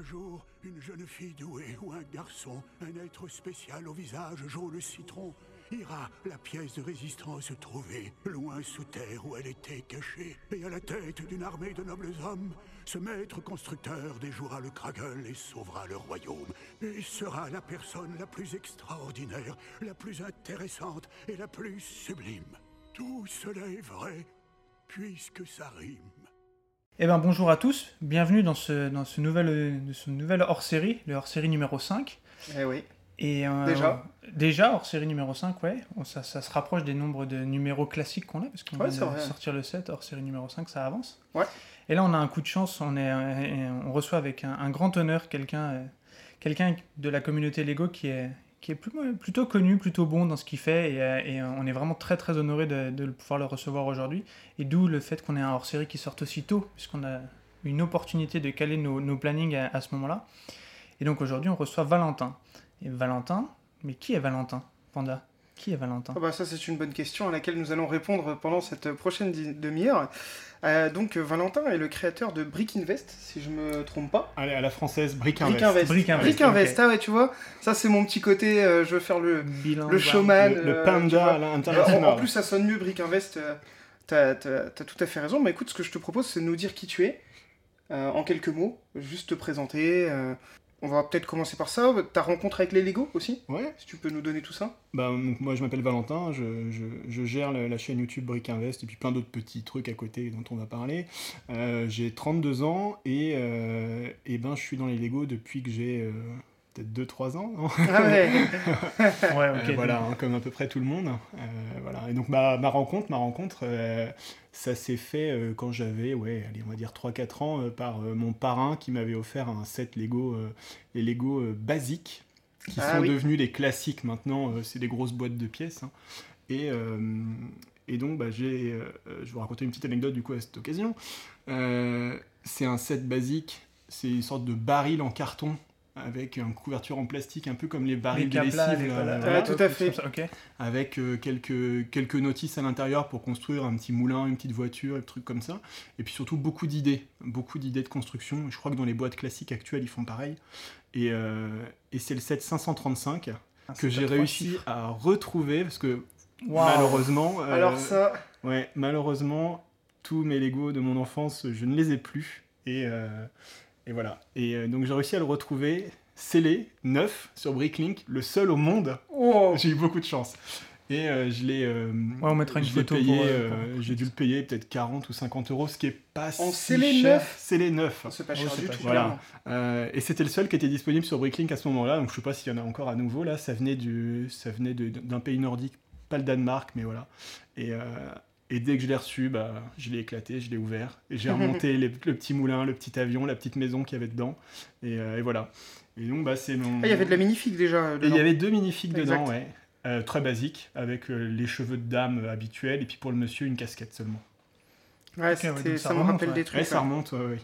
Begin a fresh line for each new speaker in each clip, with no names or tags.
Un jour, une jeune fille douée ou un garçon, un être spécial au visage jaune citron, ira la pièce de résistance trouver, loin sous terre où elle était cachée, et à la tête d'une armée de nobles hommes, ce maître constructeur déjouera le Kragel et sauvera le royaume, et sera la personne la plus extraordinaire, la plus intéressante et la plus sublime. Tout cela est vrai, puisque ça rime.
Eh ben bonjour à tous, bienvenue dans ce, dans ce nouvel, euh, ce nouvel hors-série, le hors-série numéro 5.
Eh oui.
Et, euh,
Déjà
Déjà, hors-série numéro 5, ouais. Ça, ça se rapproche des nombres de numéros classiques qu'on a, parce qu'on
Ouais, vrai.
sortir le 7, hors-série numéro 5, ça avance.
Ouais.
Et là, on a un coup de chance, on, est, euh, on reçoit avec un, un grand honneur quelqu'un quelqu'un de la communauté Lego qui est, qui est plutôt connu, plutôt bon dans ce qu'il fait, et, euh, euh, on est vraiment très très honoré de, pouvoir le recevoir aujourd'hui. Et d'où le fait qu'on ait un hors-série qui sorte aussi tôt, puisqu'on a une opportunité de caler nos, nos plannings à ce moment-là. Et donc aujourd'hui, on reçoit Valentin. Et Valentin, mais qui est Valentin Panda? Qui est Valentin
Ah bah ça c'est une bonne question à laquelle nous allons répondre pendant cette prochaine demi-heure. Euh, donc euh, Valentin est le créateur de Brick Invest, si je me trompe pas.
Allez, à la française, Brick
Brick
Invest.
Brick Invest,
Brick Invest, ah ouais, tu vois, ça c'est mon petit côté, euh, je veux faire le,
Bilan,
le showman.
Le, le
euh,
panda
vois.
à
En,
l'international.
en plus ça sonne mieux Brick Invest, euh, t'as t'as- t'as tout à fait raison. Mais écoute, ce que je te propose c'est de nous dire qui tu es, euh, en quelques mots, juste te présenter. On va peut-être commencer par ça, ta rencontre avec les Lego aussi,
Ouais,
si tu peux nous donner tout ça.
bah, donc, moi je m'appelle Valentin, je, je- je gère la, la chaîne YouTube Brick Invest et puis plein d'autres petits trucs à côté dont on va parler. Euh, j'ai 32 ans et, euh, et ben, je suis dans les Lego depuis que j'ai euh, peut-être 2-3 ans. non
Ah ouais,
Ouais,
Euh,
ok.
voilà, hein, comme à peu près tout le monde. Euh, voilà. Et donc ma, ma rencontre, ma rencontre euh, ça s'est fait euh, quand j'avais, ouais, allez, on va dire 3-4 ans, euh, par euh, mon parrain qui m'avait offert un set Lego, euh, les Lego euh, basiques, qui
Ah
sont
oui.
devenus des classiques maintenant, euh, c'est des grosses boîtes de pièces. hein. Et, euh, et donc, bah, j'ai, euh, je vais vous raconter une petite anecdote du coup à cette occasion. Euh, c'est un set basique, c'est une sorte de baril en carton avec une couverture en plastique, un peu comme les barils
Les
de lessive.
les
là,
voilà,
voilà
Ouais, tout à fait.
avec euh, quelques, quelques notices à l'intérieur pour construire un petit moulin, une petite voiture, et des trucs comme ça. Et puis surtout beaucoup d'idées, beaucoup d'idées de construction. Je crois que dans les boîtes classiques actuelles, ils font pareil. Et, euh, et c'est le set 535
Ah,
que j'ai réussi
chiffres.
à retrouver, parce que malheureusement, euh,
alors ça,
ouais, malheureusement, tous mes Lego de mon enfance, je ne les ai plus. Et, euh, et voilà. Et euh, donc j'ai réussi à le retrouver scellé, neuf, sur Bricklink, le seul au monde
oh,
j'ai eu beaucoup de chance. Et euh, je l'ai. euh,
Ouais, on mettra une photo
payé,
pour, pour-
J'ai dû le payer peut-être 40 ou 50 euros, ce qui est pas si
scellé
cher.
neuf
Scellé neuf.
c'est pas
Oh,
cher du
pas
tout.
Euh, et c'était le seul qui était disponible sur Bricklink à ce moment-là. Donc je sais pas s'il y en a encore à nouveau là. Ça venait du, ça venait d'un pays nordique, pas le Danemark, mais voilà. Et, et dès que je l'ai reçu, bah, je l'ai éclaté, je l'ai ouvert et j'ai remonté les- le petit moulin, le petit avion, la petite maison qu'il y avait dedans. Et, euh, et voilà. Et donc bah c'est mon.
Ah, il y avait de la minifig déjà. euh,
il y avait deux minifigs
Exact.
dedans, ouais. Euh, très basique, avec euh, les cheveux de dame habituels, et puis pour le monsieur, une casquette seulement.
Ouais,
Ok,
c'était-
ouais, donc
ça,
ça
me
remonte,
rappelle
ouais.
des trucs.
Ouais, ça remonte, ouais, ouais.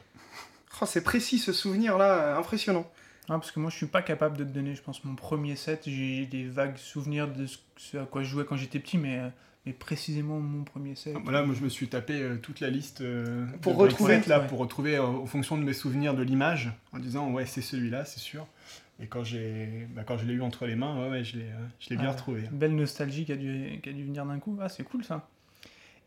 Oh, c'est précis ce souvenir là, impressionnant.
Ah, parce que moi, je suis pas capable de te donner, je pense, mon premier set. J'ai des vagues souvenirs de ce, ce à quoi je jouais quand j'étais petit, mais, euh, mais précisément mon premier set.
Voilà, moi je me suis tapé euh, toute la liste euh,
Pour
de
retrouver,
là,
ouais.
pour retrouver euh, en fonction de mes souvenirs de l'image, en disant ouais c'est celui-là, c'est sûr. Et quand j'ai, bah, quand je l'ai eu entre les mains, ouais, ouais je l'ai, euh, je l'ai bien
Ah,
retrouvé.
Belle nostalgie qui a dû, qui a dû venir d'un coup. Ah, c'est cool ça.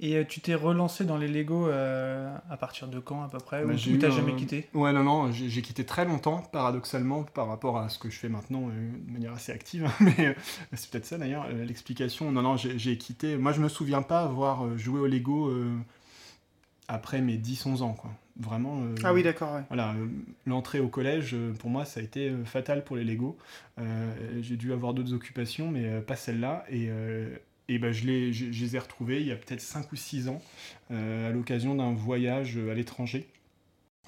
Et euh, tu t'es relancé dans les Lego euh, à partir de quand à peu près?
Bah,
Ou t'as jamais quitté?
Ouais, non, non, j'ai quitté très longtemps, paradoxalement, par rapport à ce que je fais maintenant euh, de manière assez active. Mais euh, c'est peut-être ça d'ailleurs, euh, l'explication. Non, non, j'ai quitté. Moi, je me souviens pas avoir joué au Lego euh, après mes 10-11 ans, quoi. Vraiment. euh,
Ah oui, d'accord, ouais.
Voilà, euh, l'entrée au collège, pour moi, ça a été fatal pour les Lego. Euh, j'ai dû avoir d'autres occupations, mais euh, pas celle-là. Et, euh, et ben, je, les, je, je les ai retrouvés il y a peut-être 5 ou 6 ans, euh, à l'occasion d'un voyage euh, à l'étranger.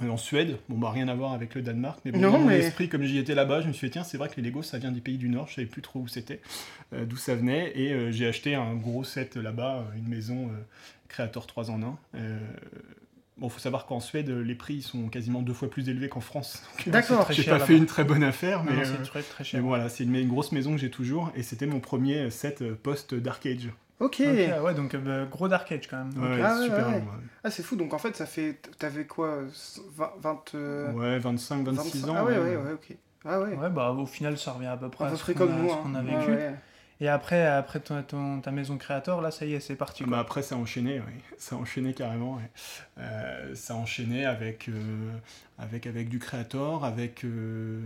Euh, En Suède, bon bah rien à voir avec le Danemark, mais bon,
Non,
dans mon
mais-
esprit, comme j'y étais là-bas, je me suis dit tiens c'est vrai que les Lego ça vient des pays du Nord, je savais plus trop où c'était, euh, d'où ça venait, et euh, j'ai acheté un gros set là-bas, une maison Creator 3 en 1. Bon, faut savoir qu'en Suède, les prix sont quasiment deux fois plus élevés qu'en France.
D'accord.
très
J'ai pas fait une très bonne affaire, mais,
non,
euh,
c'est très, très
mais
cher.
voilà, c'est une, une grosse maison que j'ai toujours, et c'était mon premier set euh, post Dark Age.
Ok.
Ok, ouais, donc euh, bah, gros Dark Age quand même.
Ouais.
Ah ouais,
super.
ouais.
ouais.
Ah, c'est fou. Donc en fait, ça fait. T'avais quoi 20. 20 euh,
Ouais, 25, 26 ans.
Ah ouais,
ouais.
ouais, ok. Ah ouais.
Ouais, bah au final, ça revient à peu près
À peu
ce
près
qu'on
comme
a,
nous.
ce
hein.
qu'on a vécu.
ouais.
Et après, après ton, ton- ta maison créateur, là, ça y est, c'est parti.
Bah
Quoi.
après, ça a enchaîné, oui. Ça a enchaîné carrément. Euh, ça a enchaîné avec, euh, avec, avec du Creator, avec euh,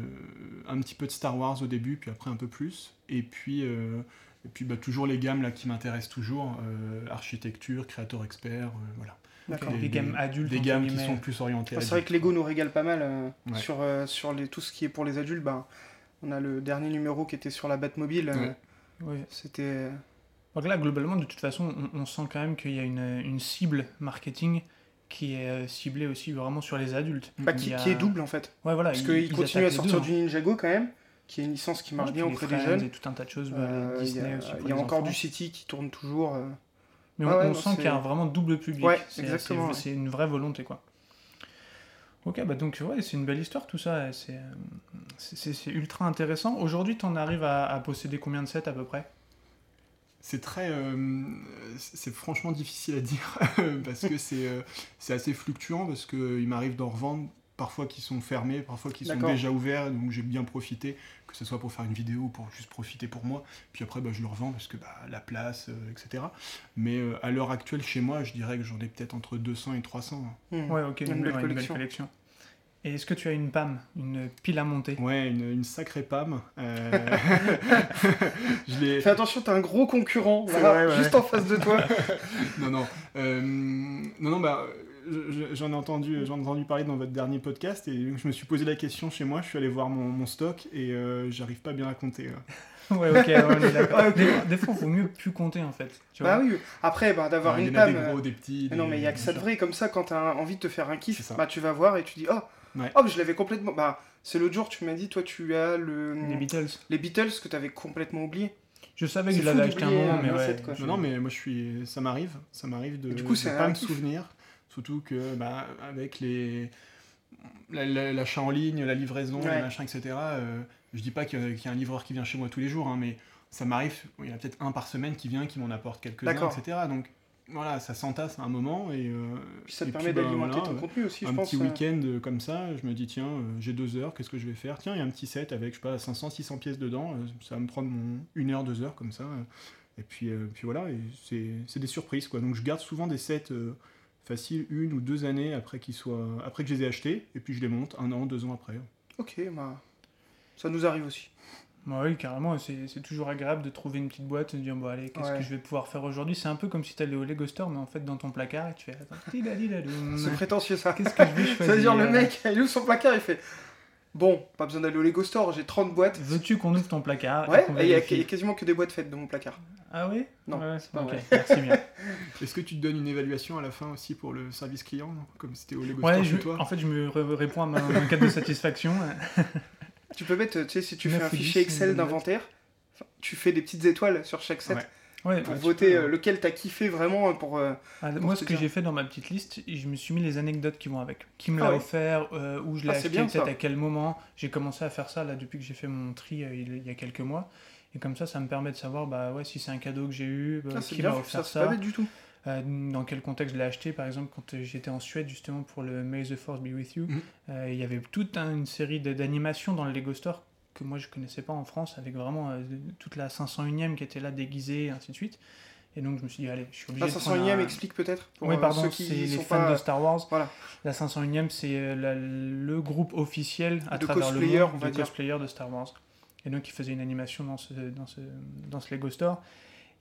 un petit peu de Star Wars au début, puis après un peu plus. Et puis, euh, et puis bah, toujours les gammes là, qui m'intéressent toujours euh, architecture, Creator Expert, euh, voilà.
D'accord.
Des gammes adultes,
Des gammes qui sont plus orientées.
Ah, C'est vrai que Lego nous régale pas mal euh,
Ouais.
sur, euh, sur les, tout ce qui est pour les adultes. Ben, on a le dernier numéro qui était sur la Batmobile. euh,
Ouais.
Ouais.
C'était.
Donc là, globalement, de toute façon, on, on sent quand même qu'il y a une, une cible marketing qui est euh, ciblée aussi vraiment sur les adultes.
Bah,
Il
qui,
y a-
qui est double en fait.
Ouais, voilà.
Parce
ils-
qu'il
ils
continue à sortir
deux,
du Ninjago quand même, qui est une licence qui
hein.
marche
Ouais,
bien auprès des jeunes.
Et tout un tas de choses.
Euh, Il y
Disney
a,
aussi.
il y a encore
enfants.
du City qui tourne toujours. euh.
Mais on,
Ah ouais,
on
non,
sent qu'il y a un vraiment double public.
Ouais,
C'est-
exactement,
c'est- une vraie volonté, quoi. Ok, bah donc ouais, c'est une belle histoire tout ça. C'est euh, c'est- ultra intéressant. Aujourd'hui, t'en arrives à, à posséder combien de sets à peu près?
C'est très. euh, c'est franchement difficile à dire parce que c'est euh, c'est assez fluctuant parce qu'il m'arrive d'en revendre parfois qui sont fermés, parfois qui sont déjà ouverts, donc j'ai bien profité, que ce soit pour faire une vidéo ou pour juste profiter pour moi. Puis après, bah, je le revends parce que bah, la place, euh, etc. Mais euh, à l'heure actuelle, chez moi, je dirais que j'en ai peut-être entre 200 et 300. hein.
Hmm.
Ouais, ok,
Une
une,
belle
ouais, une
collection.
collection. Et est-ce que tu as une PAM, une pile à monter?
Ouais, une, une sacrée PAM. euh, je l'ai.
Fais attention, t'as un gros concurrent
C'est
là,
vrai, ouais.
juste en face de toi.
non, non. Euh, non, non, bah, je- je- j'en ai, entendu, j'en ai entendu parler dans votre dernier podcast et je me suis posé la question chez moi. Je suis allé voir mon, mon stock et euh, j'arrive pas bien à compter.
Ouais, ok, ouais, on est d'accord. Des, des fois, il faut mieux plus compter en fait. Tu
bah oui. Après, bah, d'avoir une
y en a
PAM.
des gros, des petits.
non, mais il y a que ça de vrai. Comme ça, quand t'as envie de te faire un kiff, bah tu vas voir et tu dis Oh,
Ouais.
oh je l'avais complètement. Bah, c'est l'autre jour, tu m'as dit, toi, tu as le...
Les Beatles.
les Beatles que t'avais complètement oublié.
Je savais que je l'avais acheté un moment, mais ouais.
set, quoi.
Non, non, mais moi, je suis, ça m'arrive. Ça m'arrive de
Et du coup,
de
c'est
pas me souvenir. Surtout que, bah, avec les. la- la- L'achat en ligne, la livraison,
Ouais.
le machin, etc. euh, je dis pas qu'il y a- qu'il y a un livreur qui vient chez moi tous les jours, hein, mais ça m'arrive, il y en a peut-être un par semaine qui vient, qui m'en apporte quelques-uns, etc. Donc voilà, ça s'entasse à un moment et. euh,
Puis ça te
et
permet
bah,
d'alimenter
voilà,
ton contenu aussi, je
un
pense.
petit
euh.
week-end euh, comme ça, je me dis tiens, euh, j'ai deux heures, qu'est-ce que je vais faire? Tiens, il y a un petit set avec, je sais pas, 500, 600 pièces dedans, ça va me prendre mon une heure, deux heures comme ça. et puis, puis voilà, c'est c'est des surprises quoi. Donc je garde souvent des sets faciles une ou deux années après qu'ils soient, après que je les ai achetés, et puis je les monte un an, deux ans après.
Ok, bah. Ça nous arrive aussi.
Bah oui, carrément, c'est c'est toujours agréable de trouver une petite boîte et de dire, bon allez, qu'est-ce
Ouais.
que je vais pouvoir faire aujourd'hui? C'est un peu comme si tu allais au Lego Store, mais en fait dans ton placard, et tu fais, attends,
C'est prétentieux ça.
qu'est-ce que je vais choisir
C'est-à-dire, le mec, il ouvre son placard, il fait Bon, pas besoin d'aller au Lego Store, j'ai 30 boîtes.
Veux-tu qu'on ouvre ton placard
Ouais, il y, a quasiment que des boîtes faites dans mon placard.
Ah oui?
Non,
Ouais,
c'est pas
ok,
vrai.
Merci bien.
Est-ce que tu te donnes une évaluation à la fin aussi pour le service client, comme c'était au Lego
Ouais,
Store
je-
chez toi
en fait, je me ré- réponds à ma, ma carte de satisfaction.
Tu peux mettre, tu sais, si tu fais un fichier Excel d'inventaire, tu fais des petites étoiles sur chaque set
Ouais.
Ouais,
pour
bah,
voter
peux,
euh, lequel t'as kiffé vraiment euh, pour. euh,
Ah,
pour
moi, ce que j'ai fait dans ma petite liste, je me suis mis les anecdotes qui vont avec. Qui me
Ah
l'a
ouais.
offert, euh, où je l'ai
Ah,
acheté, peut-être
ça.
à quel moment. J'ai commencé à faire ça là depuis que j'ai fait mon tri euh, il, y a quelques mois. Et comme ça, ça me permet de savoir bah, ouais, si c'est un cadeau que j'ai eu, bah,
Ah,
qui m'a
ça,
offert
c'est
ça,
pas bête du tout.
Euh, dans quel contexte je l'ai acheté. Par exemple, quand euh, j'étais en Suède justement pour le May the Force be with you,
Mhm.
euh, il y avait toute un- une série d'animations dans le Lego Store que moi je connaissais pas en France, avec vraiment euh, toute la 501ème qui était là déguisée, et ainsi de suite. Et donc je me suis dit, allez, je suis obligé
La
de prendre
501ème
un-
explique peut-être pour
oui,
euh,
pardon,
ceux
c'est
qui
les
sont
fans
pas.
de Star Wars.
Voilà.
La 501ème, c'est euh, la- le groupe officiel à
De
travers le monde
on va
de
dire.
cosplayers de Star Wars. Et donc, ils faisaient une animation dans ce, dans ce, dans ce Lego Store.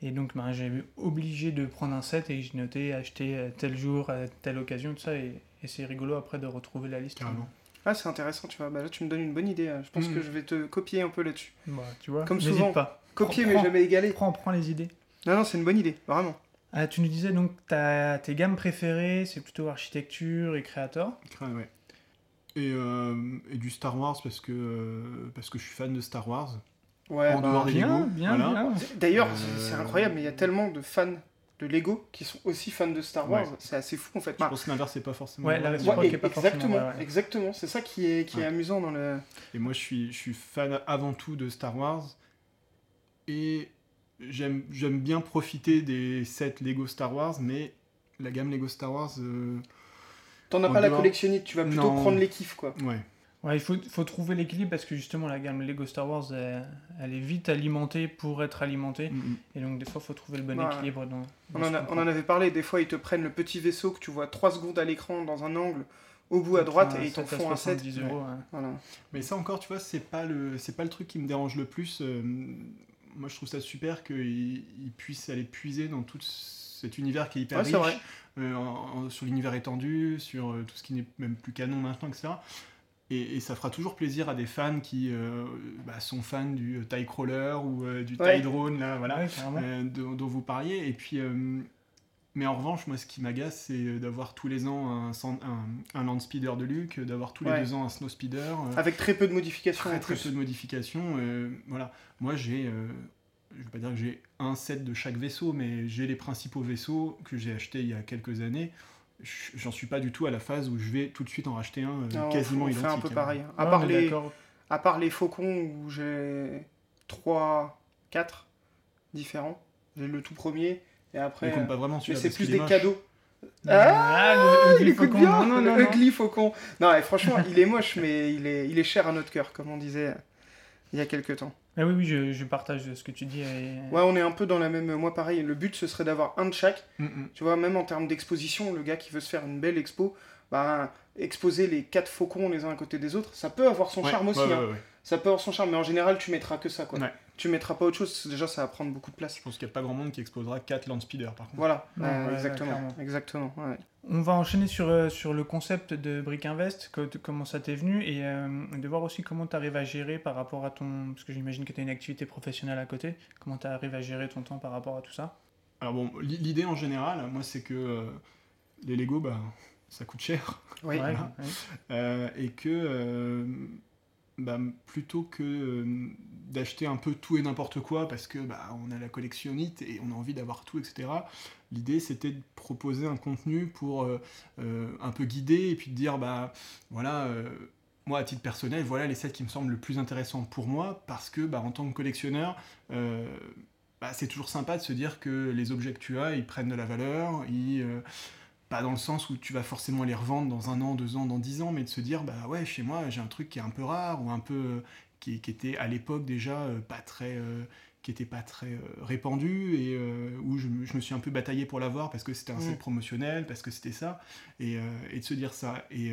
Et donc, ben, j'ai eu obligé de prendre un set et j'ai noté acheter euh, tel jour, à telle occasion, tout ça. Et, et c'est rigolo après de retrouver la liste.
Carrément.
Ah, c'est intéressant, tu vois. Bah, là, tu me donnes une bonne idée. euh, Je pense
Mhm.
que je vais te copier un peu là-dessus.
Bah, tu vois,
Comme souvent.
pas.
Copier,
Prends-
mais jamais égaler.
Prends, prends les idées.
Non, non, c'est une bonne idée, vraiment.
Ah, tu nous disais donc ta, tes gammes préférées, c'est plutôt architecture et créateur.
Ouais, ouais. Et, euh, et du Star Wars parce que, euh, parce que je suis fan de Star Wars.
Ouais,
En
bah,
dehors des
Bien,
Lego,
bien,
voilà.
bien.
D'ailleurs,
Euh,
c'est- incroyable, mais il y a tellement de fans de Lego qui sont aussi fans de Star Wars.
Ouais.
C'est assez fou en fait.
Je
Bah,
pense que l'inverse, c'est pas forcément.
Ouais, est pas forcément
exactement,
vrai, ouais.
exactement. C'est ça qui est, qui est amusant dans le.
Et moi, je suis, je suis fan avant tout de Star Wars. Et j'aime j'aime bien profiter des sets Lego Star Wars, mais la gamme Lego Star Wars, euh,
T'en as
En
pas la collectionnite, tu vas plutôt
Non.
prendre les kiffs, quoi.
ouais.
Ouais, il faut, faut trouver l'équilibre parce que justement la gamme Lego Star Wars, elle, elle est vite alimentée pour être alimentée.
Mm, mm.
Et donc des fois, il faut trouver le bon
Ouais.
équilibre dans...
On en, a- on en avait parlé, des fois ils te prennent le petit vaisseau que tu vois 3 secondes à l'écran dans un angle au bout à droite et ils t'en
7
font un set.
70 euros. ouais.
Voilà.
Mais ça encore, tu vois, c'est pas le c'est pas le truc qui me dérange le plus. euh, moi, je trouve ça super qu'ils ils puissent aller puiser dans tout cet univers qui est hyper riche,
vrai.
euh, en- en- sur l'univers étendu, sur euh, tout ce qui n'est même plus canon maintenant, etc. Et, et ça fera toujours plaisir à des fans qui euh, bah, sont fans du euh, TIE Crawler ou euh, du
Ouais.
TIE Drone, là, voilà,
Ouais,
euh, dont, dont vous parliez. Et puis, mais en revanche, moi, ce qui m'agace, c'est d'avoir tous les ans un, un, un Land Speeder de Luke, d'avoir tous les deux ans un Snow Speeder.
Avec très peu de modifications
très très peu de modifications. voilà, moi j'ai, je vais pas dire que j'ai un set de chaque vaisseau, mais j'ai les principaux vaisseaux que j'ai achetés il y a quelques années. J'en suis pas du tout à la phase où je vais tout de suite en racheter un euh,
Non,
quasiment
on
identique.
fait un peu
hein.
pareil. À,
Ouais,
part les, à part les faucons où j'ai 3, 4 différents. J'ai le tout premier et après.
compte pas vraiment
Mais
celui-là
c'est plus des
moche.
cadeaux.
Ah, le
Il
Ugly
écoute
Faucon.
bien,
Non, non, non,
le
non.
Ugly Faucon. Non, et franchement, il est moche, mais il est, il est cher à notre cœur, comme on disait euh, il y a quelques temps.
Ah oui, oui, je, je partage ce que tu dis. et-
Ouais, on est un peu dans la même. Moi, pareil, le but ce serait d'avoir un de chaque.
Mm, mm.
Tu vois, même en termes d'exposition, le gars qui veut se faire une belle expo, bah, exposer les quatre faucons les uns à côté des autres, ça peut avoir son
Ouais,
charme aussi.
ouais,
hein.
ouais.
Ça peut avoir son charme, mais en général, tu mettras que ça, quoi. Tu mettras pas autre chose, parce que déjà, ça va prendre beaucoup de place.
Je pense qu'il n'y a pas grand monde qui exposera 4 Land Speeder par contre.
Voilà,
Non,
euh,
ouais, ouais,
exactement. exactement ouais.
On va enchaîner sur, euh, sur le concept de Brick Invest, que- comment ça t'est venu, et euh, de voir aussi comment tu arrives à gérer par rapport à ton... Parce que j'imagine que tu as une activité professionnelle à côté. Comment tu arrives à gérer ton temps par rapport à tout ça?
Alors bon, l'i- l'idée en général, moi c'est que euh, les Lego, bah, ça coûte cher.
Oui.
Ouais,
voilà.
ouais.
Euh, et que euh, bah, plutôt que euh, d'acheter un peu tout et n'importe quoi parce que bah, on a la collectionnite et on a envie d'avoir tout, etc. L'idée c'était de proposer un contenu pour euh, euh, un peu guider et puis de dire bah voilà. moi, à titre personnel, voilà les sets qui me semblent le plus intéressants pour moi, parce que, bah, en tant que collectionneur, bah, c'est toujours sympa de se dire que les objets que tu as, ils prennent de la valeur, ils, pas dans le sens où tu vas forcément les revendre dans un an, deux ans, dans dix ans, mais de se dire, bah ouais, chez moi, j'ai un truc qui est un peu rare, ou un peu, euh, qui, qui était à l'époque déjà euh, pas très... euh, qui était pas très répandu et où je, me- je me suis un peu bataillé pour l'avoir parce que c'était un
Mm.
set promotionnel, parce que c'était ça, et, et de se dire ça. Et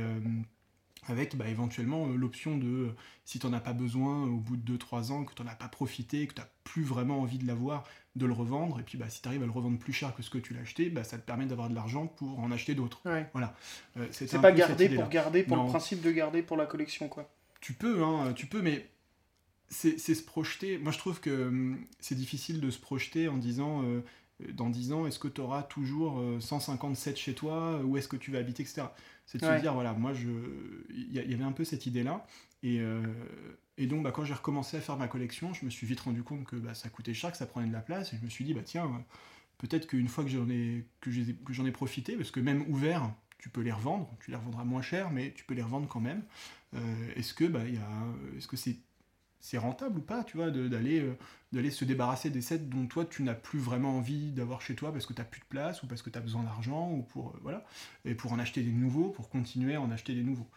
avec bah, éventuellement euh, l'option de, euh, si tu n'en as pas besoin au bout de 2-3 ans, que tu n'en as pas profité, que tu n'as plus vraiment envie de l'avoir, de le revendre. Et puis bah, si tu arrives à le revendre plus cher que ce que tu l'as acheté, bah, ça te permet d'avoir de l'argent pour en acheter d'autres.
Ouais.
Euh, c'était
C'est pas garder pour garder, pour
Non.
le principe de garder pour la collection, quoi.
Tu peux, hein, tu peux, mais c'est c'est se projeter. Moi, je trouve que hum, c'est difficile de se projeter en disant, euh, dans 10 ans, est-ce que tu auras toujours euh, 157 chez toi, ou est-ce que tu vas habiter, etc. C'est de
Ouais.
se dire, voilà, moi, je, il y, avait un peu cette idée-là. Et, euh, et donc, bah, quand j'ai recommencé à faire ma collection, je me suis vite rendu compte que bah, ça coûtait cher, que ça prenait de la place, et je me suis dit, bah tiens, euh, peut-être qu'une fois que j'en ai, que ai profité, parce que même ouvert, tu peux les revendre, tu les revendras moins cher, mais tu peux les revendre quand même. Euh, est-ce que bah, y a, est-ce que c'est c'est rentable ou pas, tu vois, d'aller euh, d'aller se débarrasser des sets dont toi tu n'as plus vraiment envie d'avoir chez toi parce que tu n'as plus de place ou parce que tu as besoin d'argent ou pour euh, voilà et pour en acheter des nouveaux, pour continuer à en acheter des nouveaux.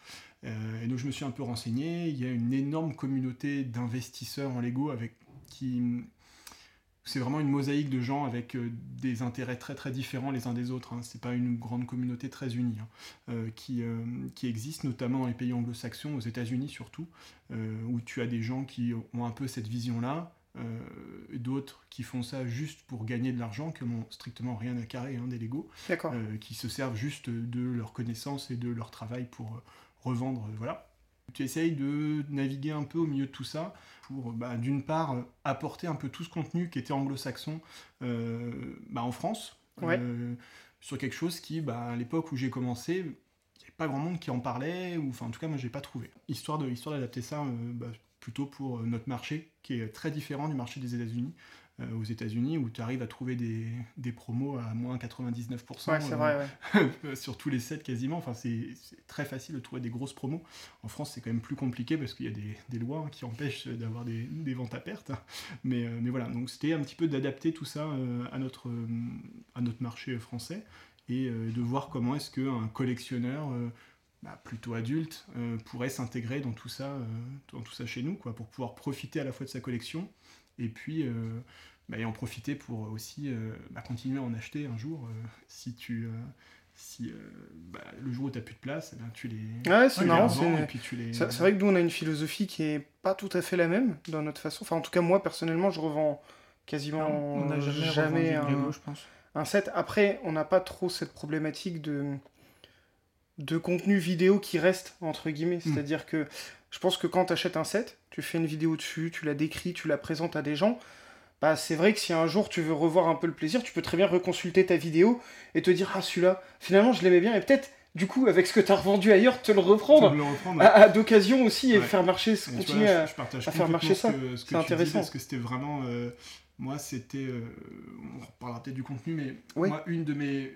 Euh, et donc je me suis un peu renseigné. Il y a une énorme communauté d'investisseurs en Lego avec qui c'est vraiment une mosaïque de gens avec euh, des intérêts très très différents les uns des autres. Hein. C'est pas une grande communauté très unie hein, euh, qui, euh, qui existe notamment dans les pays anglo-saxons, aux États-Unis surtout, où tu as des gens qui ont un peu cette vision-là, euh, d'autres qui font ça juste pour gagner de l'argent, qui n'ont strictement rien à carrer hein, des Lego, euh, qui se servent juste de leurs connaissances et de leur travail pour euh, revendre, voilà. Tu essayes de naviguer un peu au milieu de tout ça pour, bah, d'une part, euh, apporter un peu tout ce contenu qui était anglo-saxon euh, bah, en France,
Ouais.
euh, sur quelque chose qui, bah, à l'époque où j'ai commencé, il n'y avait pas grand monde qui en parlait, ou enfin en tout cas moi j'ai pas trouvé. Histoire de histoire d'adapter ça euh, bah, plutôt pour euh, notre marché, qui est très différent du marché des États-Unis, euh, aux États-Unis où tu arrives à trouver des, des promos à moins 99%
Ouais, c'est
euh,
vrai, ouais.
sur tous les sets quasiment. Enfin, c'est très facile de trouver des grosses promos. En France, c'est quand même plus compliqué parce qu'il y a des, des lois qui empêchent d'avoir des, des ventes à perte. Mais, euh, mais voilà, donc c'était un petit peu d'adapter tout ça euh, à, notre, euh, à notre marché français et euh, de voir comment est-ce qu'un collectionneur euh, bah, plutôt adulte euh, pourrait s'intégrer dans tout ça, euh, dans tout ça chez nous, quoi, pour pouvoir profiter à la fois de sa collection et puis euh, bah, et en profiter pour aussi euh, bah, continuer à en acheter un jour euh, si tu euh, si euh, bah, le jour où tu n'as plus de place, eh ben, tu les,
Ouais, c'est marrant. c'est-
et puis tu les
C'est c'est vrai que nous, on a une philosophie qui est pas tout à fait la même dans notre façon. Enfin, en tout cas, moi, personnellement, je revends quasiment
on jamais,
un,
Lego, je pense.
un set. Après, on n'a pas trop cette problématique de, de contenu vidéo qui reste, entre guillemets.
Hmm.
C'est-à-dire que je pense que quand tu achètes un set, tu fais une vidéo dessus, tu la décris, tu la présentes à des gens. Bah, c'est vrai que si un jour tu veux revoir un peu le plaisir, tu peux très bien reconsulter ta vidéo et te dire Ah, celui-là, finalement, je l'aimais bien. Et peut-être, du coup, avec ce que tu as revendu ailleurs, te le reprendre
le reprendre.
à, à d'occasion aussi et
Ouais.
faire marcher, continuer
là,
à.
je, je partage
à faire
complètement
marcher
ce
ça.
ce que
C'est
dis,
intéressant.
parce que c'était vraiment euh, moi c'était euh, on reparlera peut-être du contenu mais moi une de mes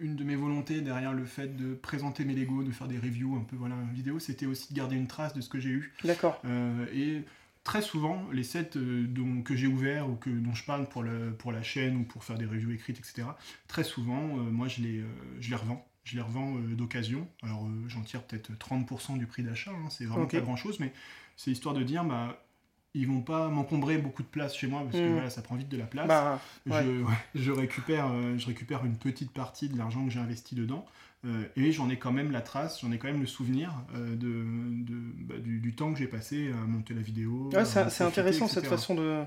une de mes volontés derrière le fait de présenter mes Lego, de faire des reviews un peu voilà vidéo, c'était aussi de garder une trace de ce que j'ai eu
D'accord.
Euh, et très souvent les sets euh, dont, que j'ai ouverts ou que, dont je parle pour, le, pour la chaîne ou pour faire des reviews écrites etc. Très souvent euh, moi je les, je les revends. Je les revends d'occasion. Alors j'en tire peut-être 30% du prix d'achat, hein, c'est vraiment pas grand chose, mais c'est histoire de dire bah ils vont pas m'encombrer beaucoup de place chez moi parce que
Mm.
voilà, ça prend vite de la place.
Bah, ouais.
je, ouais, je récupère, euh, je récupère une petite partie de l'argent que j'ai investi dedans euh, et j'en ai quand même la trace, j'en ai quand même le souvenir euh, de, de- bah, du, du temps que j'ai passé à monter la vidéo.
ouais, c'est intéressant
etc.
cette façon de,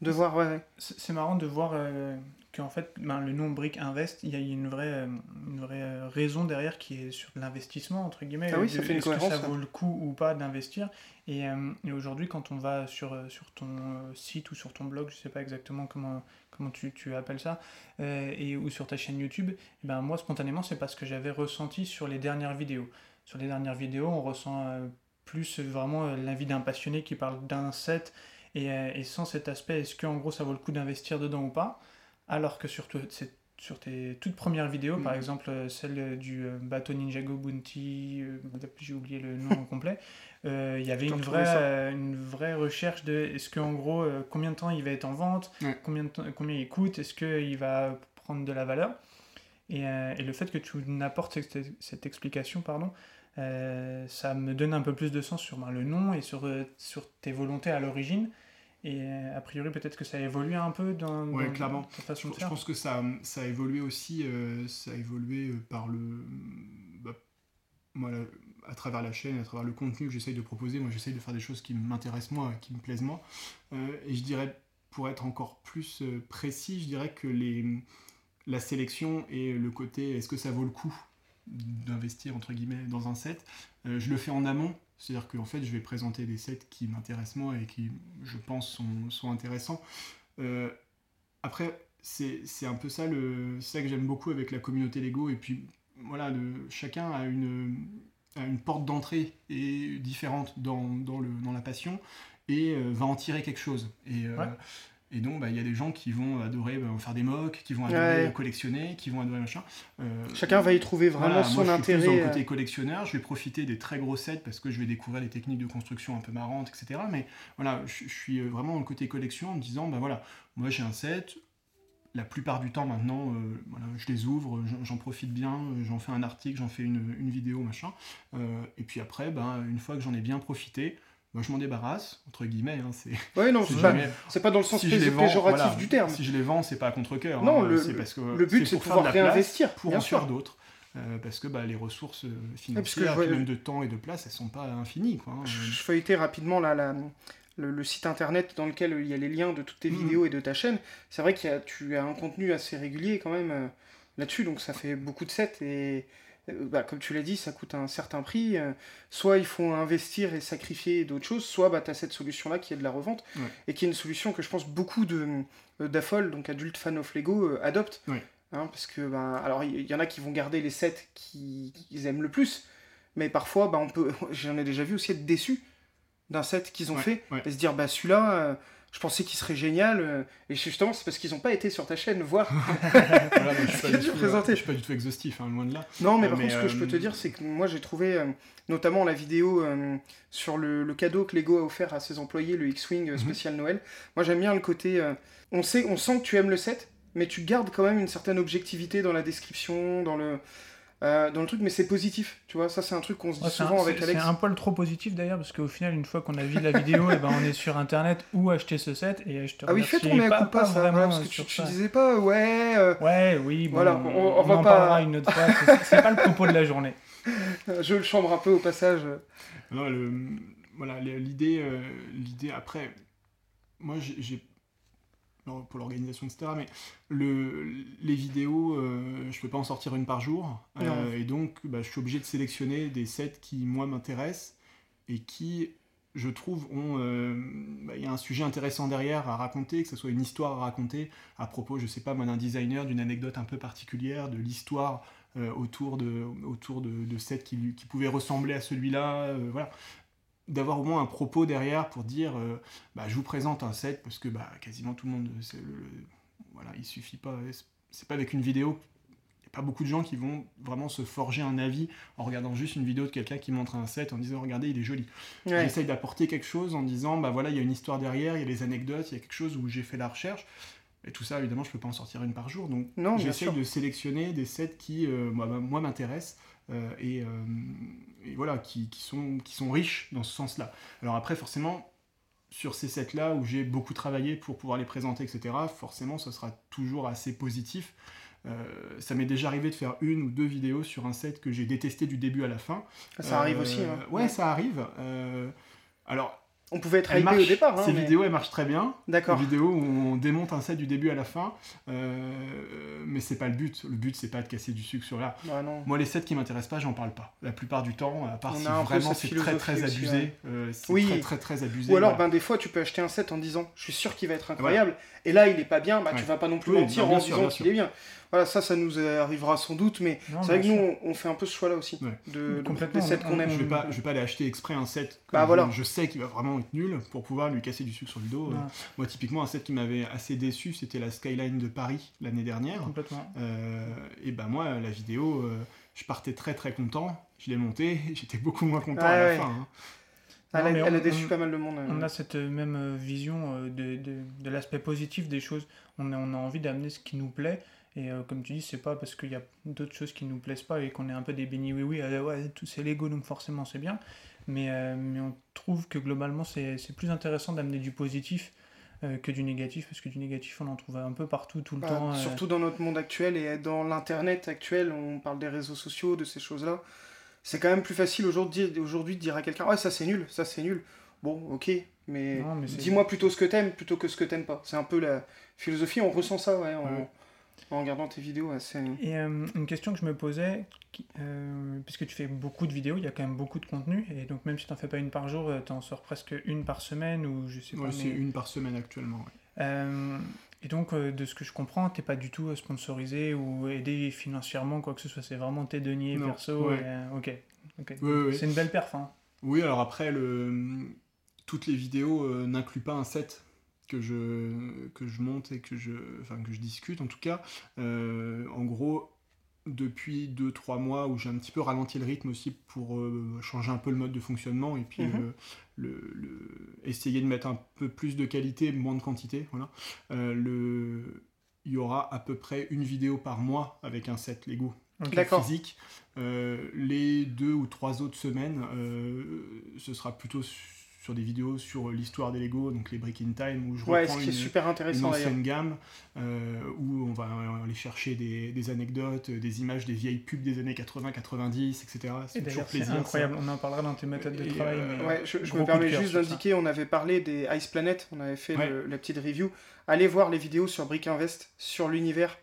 de voir. Ouais, ouais.
C'est c'est marrant de voir euh, qu'en fait, ben, le nom Brick Invest, il y a une vraie, euh, une vraie euh, raison derrière qui est sur l'investissement, entre guillemets.
Ah oui,
de-
ça fait une
Est-ce que ça vaut le coup ou pas d'investir Et, euh, et aujourd'hui, quand on va sur, sur ton site ou sur ton blog, je sais pas exactement comment, comment tu, tu appelles ça, euh, et, ou sur ta chaîne YouTube, eh ben, moi, spontanément, c'est parce que j'avais ressenti sur les dernières vidéos. Sur les dernières vidéos, on ressent euh, plus vraiment l'avis d'un passionné qui parle d'un set et, et sans cet aspect, est-ce que en gros ça vaut le coup d'investir dedans ou pas? Alors que sur, sur tes toutes premières vidéos, par
Mhm.
exemple euh, celle du euh, bateau Ninjago Bounty, euh, j'ai oublié le nom complet, euh, il y avait une vraie, une vraie recherche de est-ce gros combien de temps il va être en vente,
Ouais.
combien, de temps- combien il coûte, est-ce qu'il va prendre de la valeur et, euh, et le fait que tu n'apportes cette, cette explication, pardon, euh, ça me donne un peu plus de sens sur ben, le nom et sur, euh, sur tes volontés à l'origine. Et euh, a priori, peut-être que ça a évolué un peu dans,
Ouais,
dans
clairement.
ta façon
Je, pense que ça, ça a évolué aussi, euh, ça a évolué euh, par le, bah, moi, la- à travers la chaîne, à travers le contenu que j'essaye de proposer. Moi, j'essaye de faire des choses qui m'intéressent moi, qui me plaisent moi. Euh, et je dirais, pour être encore plus précis, je dirais que les, la sélection et le côté, est-ce que ça vaut le coup d'investir entre guillemets dans un set, euh, je le fais en amont. C'est-à-dire qu'en fait, je vais présenter des sets qui m'intéressent moi et qui, je pense, sont, sont intéressants. Euh, après, c'est un peu ça, le, ça que j'aime beaucoup avec la communauté Lego. Et puis, voilà, chacun a une, a une porte d'entrée différente dans, dans, le, dans la passion et euh, va en tirer quelque chose. Euh. Et donc, bah, il y a des gens qui vont adorer bah, faire des mocks, qui vont adorer
Ouais.
collectionner, qui vont adorer machin. Euh,
Chacun va y trouver vraiment
voilà,
son
moi, je suis plus
intérêt.
dans le
euh,
côté collectionneur, je vais profiter des très gros sets parce que je vais découvrir des techniques de construction un peu marrantes, etc. Mais voilà, je, je suis euh, vraiment dans le côté collection en me disant, bah voilà, moi j'ai un set, la plupart du temps maintenant, euh, voilà, je les ouvre, j'en- profite bien, j'en fais un article, j'en fais une, une vidéo, machin. Euh, et puis après, bah, une fois que j'en ai bien profité, bah, je m'en débarrasse, entre guillemets. hein, c'est
Ouais, non,
si
c'est pas,
les-
c'est pas dans le sens
si vends,
péjoratif
voilà,
du terme.
Si je les vends, c'est pas à contre-cœur.
Non,
hein,
le-
c'est parce que
le but, c'est de pouvoir
la
réinvestir,
pour
bien
en
sûr.
faire d'autres. Euh, parce que bah, les ressources euh,
que
financières,
vois-
même de temps et de place, elles sont pas infinies. Quoi, hein.
Je feuilletais rapidement là, la- le, le site internet dans lequel il y a les liens de toutes tes
Mhm.
vidéos et de ta chaîne. C'est vrai que tu as un contenu assez régulier quand même euh, là-dessus, donc ça fait beaucoup de sets et bah, comme tu l'as dit, ça coûte un certain prix. euh, soit il faut investir et sacrifier d'autres choses, soit bah, tu as cette solution-là qui est de la revente
Ouais.
et qui est une solution que je pense beaucoup de euh, d'AFOL, donc adultes fans of Lego, euh, adoptent.
Ouais.
Hein, parce que, bah, alors il y, y en a qui vont garder les sets qui- qu'ils aiment le plus, mais parfois, bah, on peut, j'en ai déjà vu aussi être déçu d'un set qu'ils ont
Ouais,
fait et se dire, bah celui-là, euh, je pensais qu'il serait génial. euh, et justement, c'est parce qu'ils n'ont pas été sur ta chaîne voir.
Voilà, mais je suis
Ce
euh, je suis pas du tout exhaustif, hein, loin de là.
Non, mais
Euh,
par
mais,
contre, ce que je peux te dire, c'est que moi, j'ai trouvé euh, notamment la vidéo sur le, le cadeau que Lego a offert à ses employés, le X-Wing
Mhm.
spécial Noël. Moi, j'aime bien le côté. on, sait, on sent que tu aimes le set, mais tu gardes quand même une certaine objectivité dans la description, dans le. Euh, dans le truc, mais c'est positif, tu vois, ça c'est un truc qu'on se dit
Ouais, c'est un-
souvent avec Alex.
C'est un poil trop positif d'ailleurs, parce qu'au final, une fois qu'on a vu la vidéo, et ben, on est sur internet où acheter ce set. Et je te
Ah oui, fais
remercie
ton mea
pas-
culpa,
pas
ça,
vraiment
parce que tu,
sur
tu disais pas, ouais, euh,
Ouais, oui, bon,
Voilà,
on,
on- on va
en
pas-
parlera une autre fois. c'est- pas le propos de la journée.
je le chambre un peu au passage.
Non, le, voilà, l'idée, euh, l'idée après, moi j'ai, pour l'organisation, etc. Mais le, les vidéos, euh, je peux pas en sortir une par jour, euh, et donc bah, je suis obligé de sélectionner des sets qui moi m'intéressent et qui, je trouve, ont, euh, bah, il y a un sujet intéressant derrière à raconter, que ce soit une histoire à raconter à propos, je sais pas, moi, d'un designer, d'une anecdote un peu particulière, de l'histoire euh, autour de, autour de, de sets qui, qui pouvaient ressembler à celui-là, voilà. D'avoir au moins un propos derrière pour dire, euh, bah, je vous présente un set parce que bah, quasiment tout le monde, le- le- voilà, il suffit pas, c'est pas avec une vidéo. Il n'y a pas beaucoup de gens qui vont vraiment se forger un avis en regardant juste une vidéo de quelqu'un qui montre un set en disant regardez il est joli.
Ouais.
J'essaye d'apporter quelque chose en disant bah voilà il y a une histoire derrière, il y a des anecdotes, il y a quelque chose où j'ai fait la recherche. Et tout ça évidemment je peux pas en sortir une par jour donc j'essaye de sélectionner des sets qui euh, moi, moi m'intéressent euh, et, euh, et voilà qui, qui sont qui sont riches dans ce sens-là. Alors après forcément sur ces sets-là où j'ai beaucoup travaillé pour pouvoir les présenter, etc., forcément, ce sera toujours assez positif. Euh, ça m'est déjà arrivé de faire une ou deux vidéos sur un set que j'ai détesté du début à la fin.
Ça arrive aussi. hein.
Ouais, ça arrive. Euh, alors,
On pouvait être hypé au départ. Hein,
ces
mais-
vidéos, elles marchent très bien.
D'accord.
Des vidéos où on démonte un set du début à la fin. Euh, mais c'est pas le but. Le but, c'est pas de casser du sucre sur là.
Bah.
Moi, les sets qui m'intéressent pas, j'en parle pas. La plupart du temps, à part
On
si vraiment c'est très très
aussi,
abusé.
ouais.
euh,
Oui.
très très très abusé.
Ou alors,
voilà.
ben, des fois, tu peux acheter un set en disant Je suis sûr qu'il va être incroyable. Et là, il est pas bien, bah, tu
Ouais.
vas pas non plus
Oui,
mentir
bien
en disant qu'il est bien. Voilà, ça, ça nous arrivera sans doute, mais c'est vrai que nous, on, on fait un peu ce choix-là aussi.
Ouais.
De, de,
Complètement,
des sets
on-
qu'on
on-
aime.
Je vais pas, je vais pas aller acheter exprès un set que
Bah,
je,
voilà.
je sais qu'il va vraiment être nul pour pouvoir lui casser du sucre sur le dos.
Ouais.
Moi, typiquement, un set qui m'avait assez déçu, c'était la Skyline de Paris l'année dernière.
Complètement.
Euh, et ben moi, la vidéo, euh, je partais très très content. Je l'ai montée, j'étais beaucoup moins content à la
ouais.
fin. hein.
Elle, a- elle déçu
on-
pas mal de monde.
On a cette euh, même euh, vision de, de, de l'aspect positif des choses. On a, on a envie d'amener ce qui nous plaît. Et euh, comme tu dis, c'est pas parce qu'il y a d'autres choses qui nous plaisent pas et qu'on est un peu des bénis oui oui, euh, ouais, tout c'est Lego donc forcément c'est bien. Mais, euh, mais on trouve que globalement c'est plus intéressant d'amener du positif que du négatif parce que du négatif on en trouve un peu partout tout le
Bah,
temps.
Surtout dans notre monde actuel et dans l'internet actuel, on parle des réseaux sociaux, de ces choses-là. C'est quand même plus facile aujourd'hui aujourd'hui de dire à quelqu'un Ouais, ça c'est nul, ça c'est nul. Bon, ok, mais, dis-moi plutôt ce que t'aimes plutôt que ce que t'aimes pas. C'est un peu la philosophie, on ressent ça Ouais. En regardant tes vidéos. ouais, c'est-
Et euh, une question que je me posais, qui- euh, puisque tu fais beaucoup de vidéos, il y a quand même beaucoup de contenu, et donc même si tu n'en fais pas une par jour, tu en sors presque une par semaine, ou je sais
Ouais,
pas.
c'est
mais-
une par semaine actuellement. ouais.
Euh, et donc, euh, de ce que je comprends, t'es pas du tout euh, sponsorisé ou aidé financièrement, quoi que ce soit, c'est vraiment tes deniers
Non,
perso.
ouais.
et, euh, ok. ok.
Ouais, ouais.
C'est une belle perf. Hein.
Oui, alors après, le... toutes les vidéos euh, n'incluent pas un set que je, que je monte et que je, enfin, que je discute en tout cas. Euh, en gros, depuis 2-3 mois où j'ai un petit peu ralenti le rythme aussi pour euh, changer un peu le mode de fonctionnement et puis
Mhm.
le, le- essayer de mettre un peu plus de qualité, moins de quantité. Voilà. Euh, le... Il y aura à peu près une vidéo par mois avec un set Lego
Ok.
D'accord.
physique. Les deux ou trois autres semaines, ce sera plutôt sur des vidéos sur l'histoire des Lego, donc les Break in Time, où je
Ouais,
reprends
ce qui est
une,
super
une
intéressant d'ailleurs.
ancienne gamme, euh, où on va aller chercher des, des anecdotes, des images des vieilles pubs des années 80-90, etc.
Et
C'est toujours plaisir. ça.
incroyable. On en parlera dans tes méthodes de
Et,
travail.
euh,
mais-
Ouais, je, me permets juste d'indiquer, on avait parlé des Ice Planet, on avait fait
Ouais.
le- la petite review. Allez voir les vidéos sur Brick Invest, sur l'univers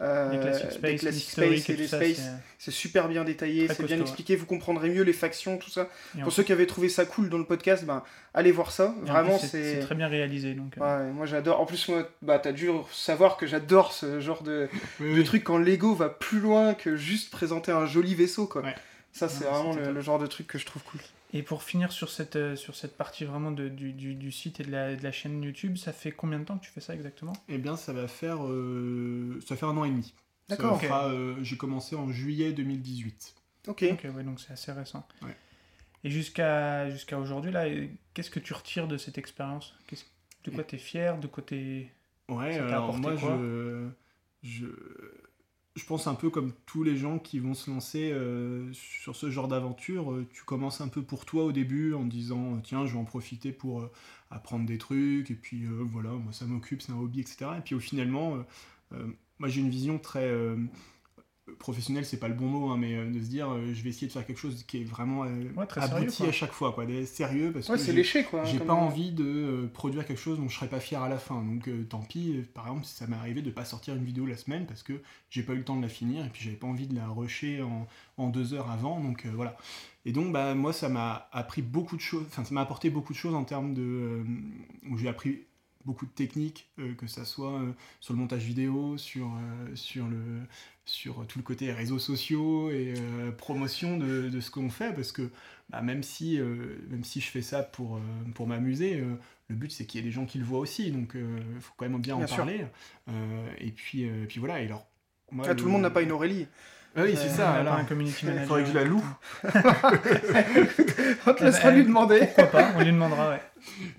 euh,
des classiques
des
space,
Classic Space et des
ça,
Space.
c'est-
C'est super bien détaillé, c'est bien expliqué, vous comprendrez mieux les factions, tout ça.
Et
Pour ceux qui avaient trouvé ça cool dans le podcast, ben, allez voir ça.
et
Vraiment, c'est.
très bien réalisé. Donc, euh,
Ouais, moi j'adore. En plus, moi, bah, t'as dû savoir que j'adore ce genre de,
Oui,
de
oui.
truc quand Lego va plus loin que juste présenter un joli vaisseau, quoi.
Ouais.
Ça, c'est vraiment le genre de truc que je trouve cool.
Et pour finir sur cette, euh, sur cette partie vraiment de, du, du, du site et de la, de la chaîne YouTube, ça fait combien de temps que tu fais ça exactement?
Eh bien, ça va faire, euh, ça va faire un an et demi.
D'accord.
euh, J'ai commencé en juillet 2018.
Ok.
Ok, ouais, donc c'est assez récent.
Ouais.
Et jusqu'à jusqu'à aujourd'hui, là, qu'est-ce que tu retires de cette expérience? Qu'est-ce- De quoi tu es fier? De quoi t'es-
Ouais, alors moi,
quoi?
je, je, je pense un peu comme tous les gens qui vont se lancer euh, sur ce genre d'aventure. euh, Tu commences un peu pour toi au début en disant euh, tiens, je vais en profiter pour apprendre des trucs, et puis voilà, moi ça m'occupe, c'est un hobby, etc. Et puis au finalement, moi j'ai une vision très professionnelle, c'est pas le bon mot, hein, mais euh, de se dire euh, je vais essayer de faire quelque chose qui est vraiment euh,
Ouais, très sérieux,
abouti à chaque fois, quoi, d'être sérieux parce
Ouais,
que
c'est
j'ai-
léché quoi.
j'ai
comme-
pas envie de euh, produire quelque chose dont je serais pas fier à la fin. Donc euh, tant pis, euh, par exemple, ça m'est arrivé de pas sortir une vidéo la semaine parce que j'ai pas eu le temps de la finir et puis j'avais pas envie de la rusher en, en deux heures avant. Donc euh, voilà. Et donc bah, moi ça m'a appris beaucoup de choses, enfin ça m'a apporté beaucoup de choses en termes de... euh, où j'ai appris beaucoup de techniques, euh, que ça soit euh, sur le montage vidéo, sur, euh, sur, le, sur tout le côté réseaux sociaux et promotion de, de ce qu'on fait, parce que bah, même, si, même si je fais ça pour, pour m'amuser, le but c'est qu'il y ait des gens qui le voient aussi, donc il faut quand même bien,
Bien
en
sûr.
parler. Et, puis, et puis voilà, et alors... moi,
tout le monde n'a pas une Aurélie.
Ah oui, c'est
Euh,
ça,
a pas un community manager.
Faudrait que je la loue.
On te laissera lui demander.
Pourquoi pas On lui demandera, ouais.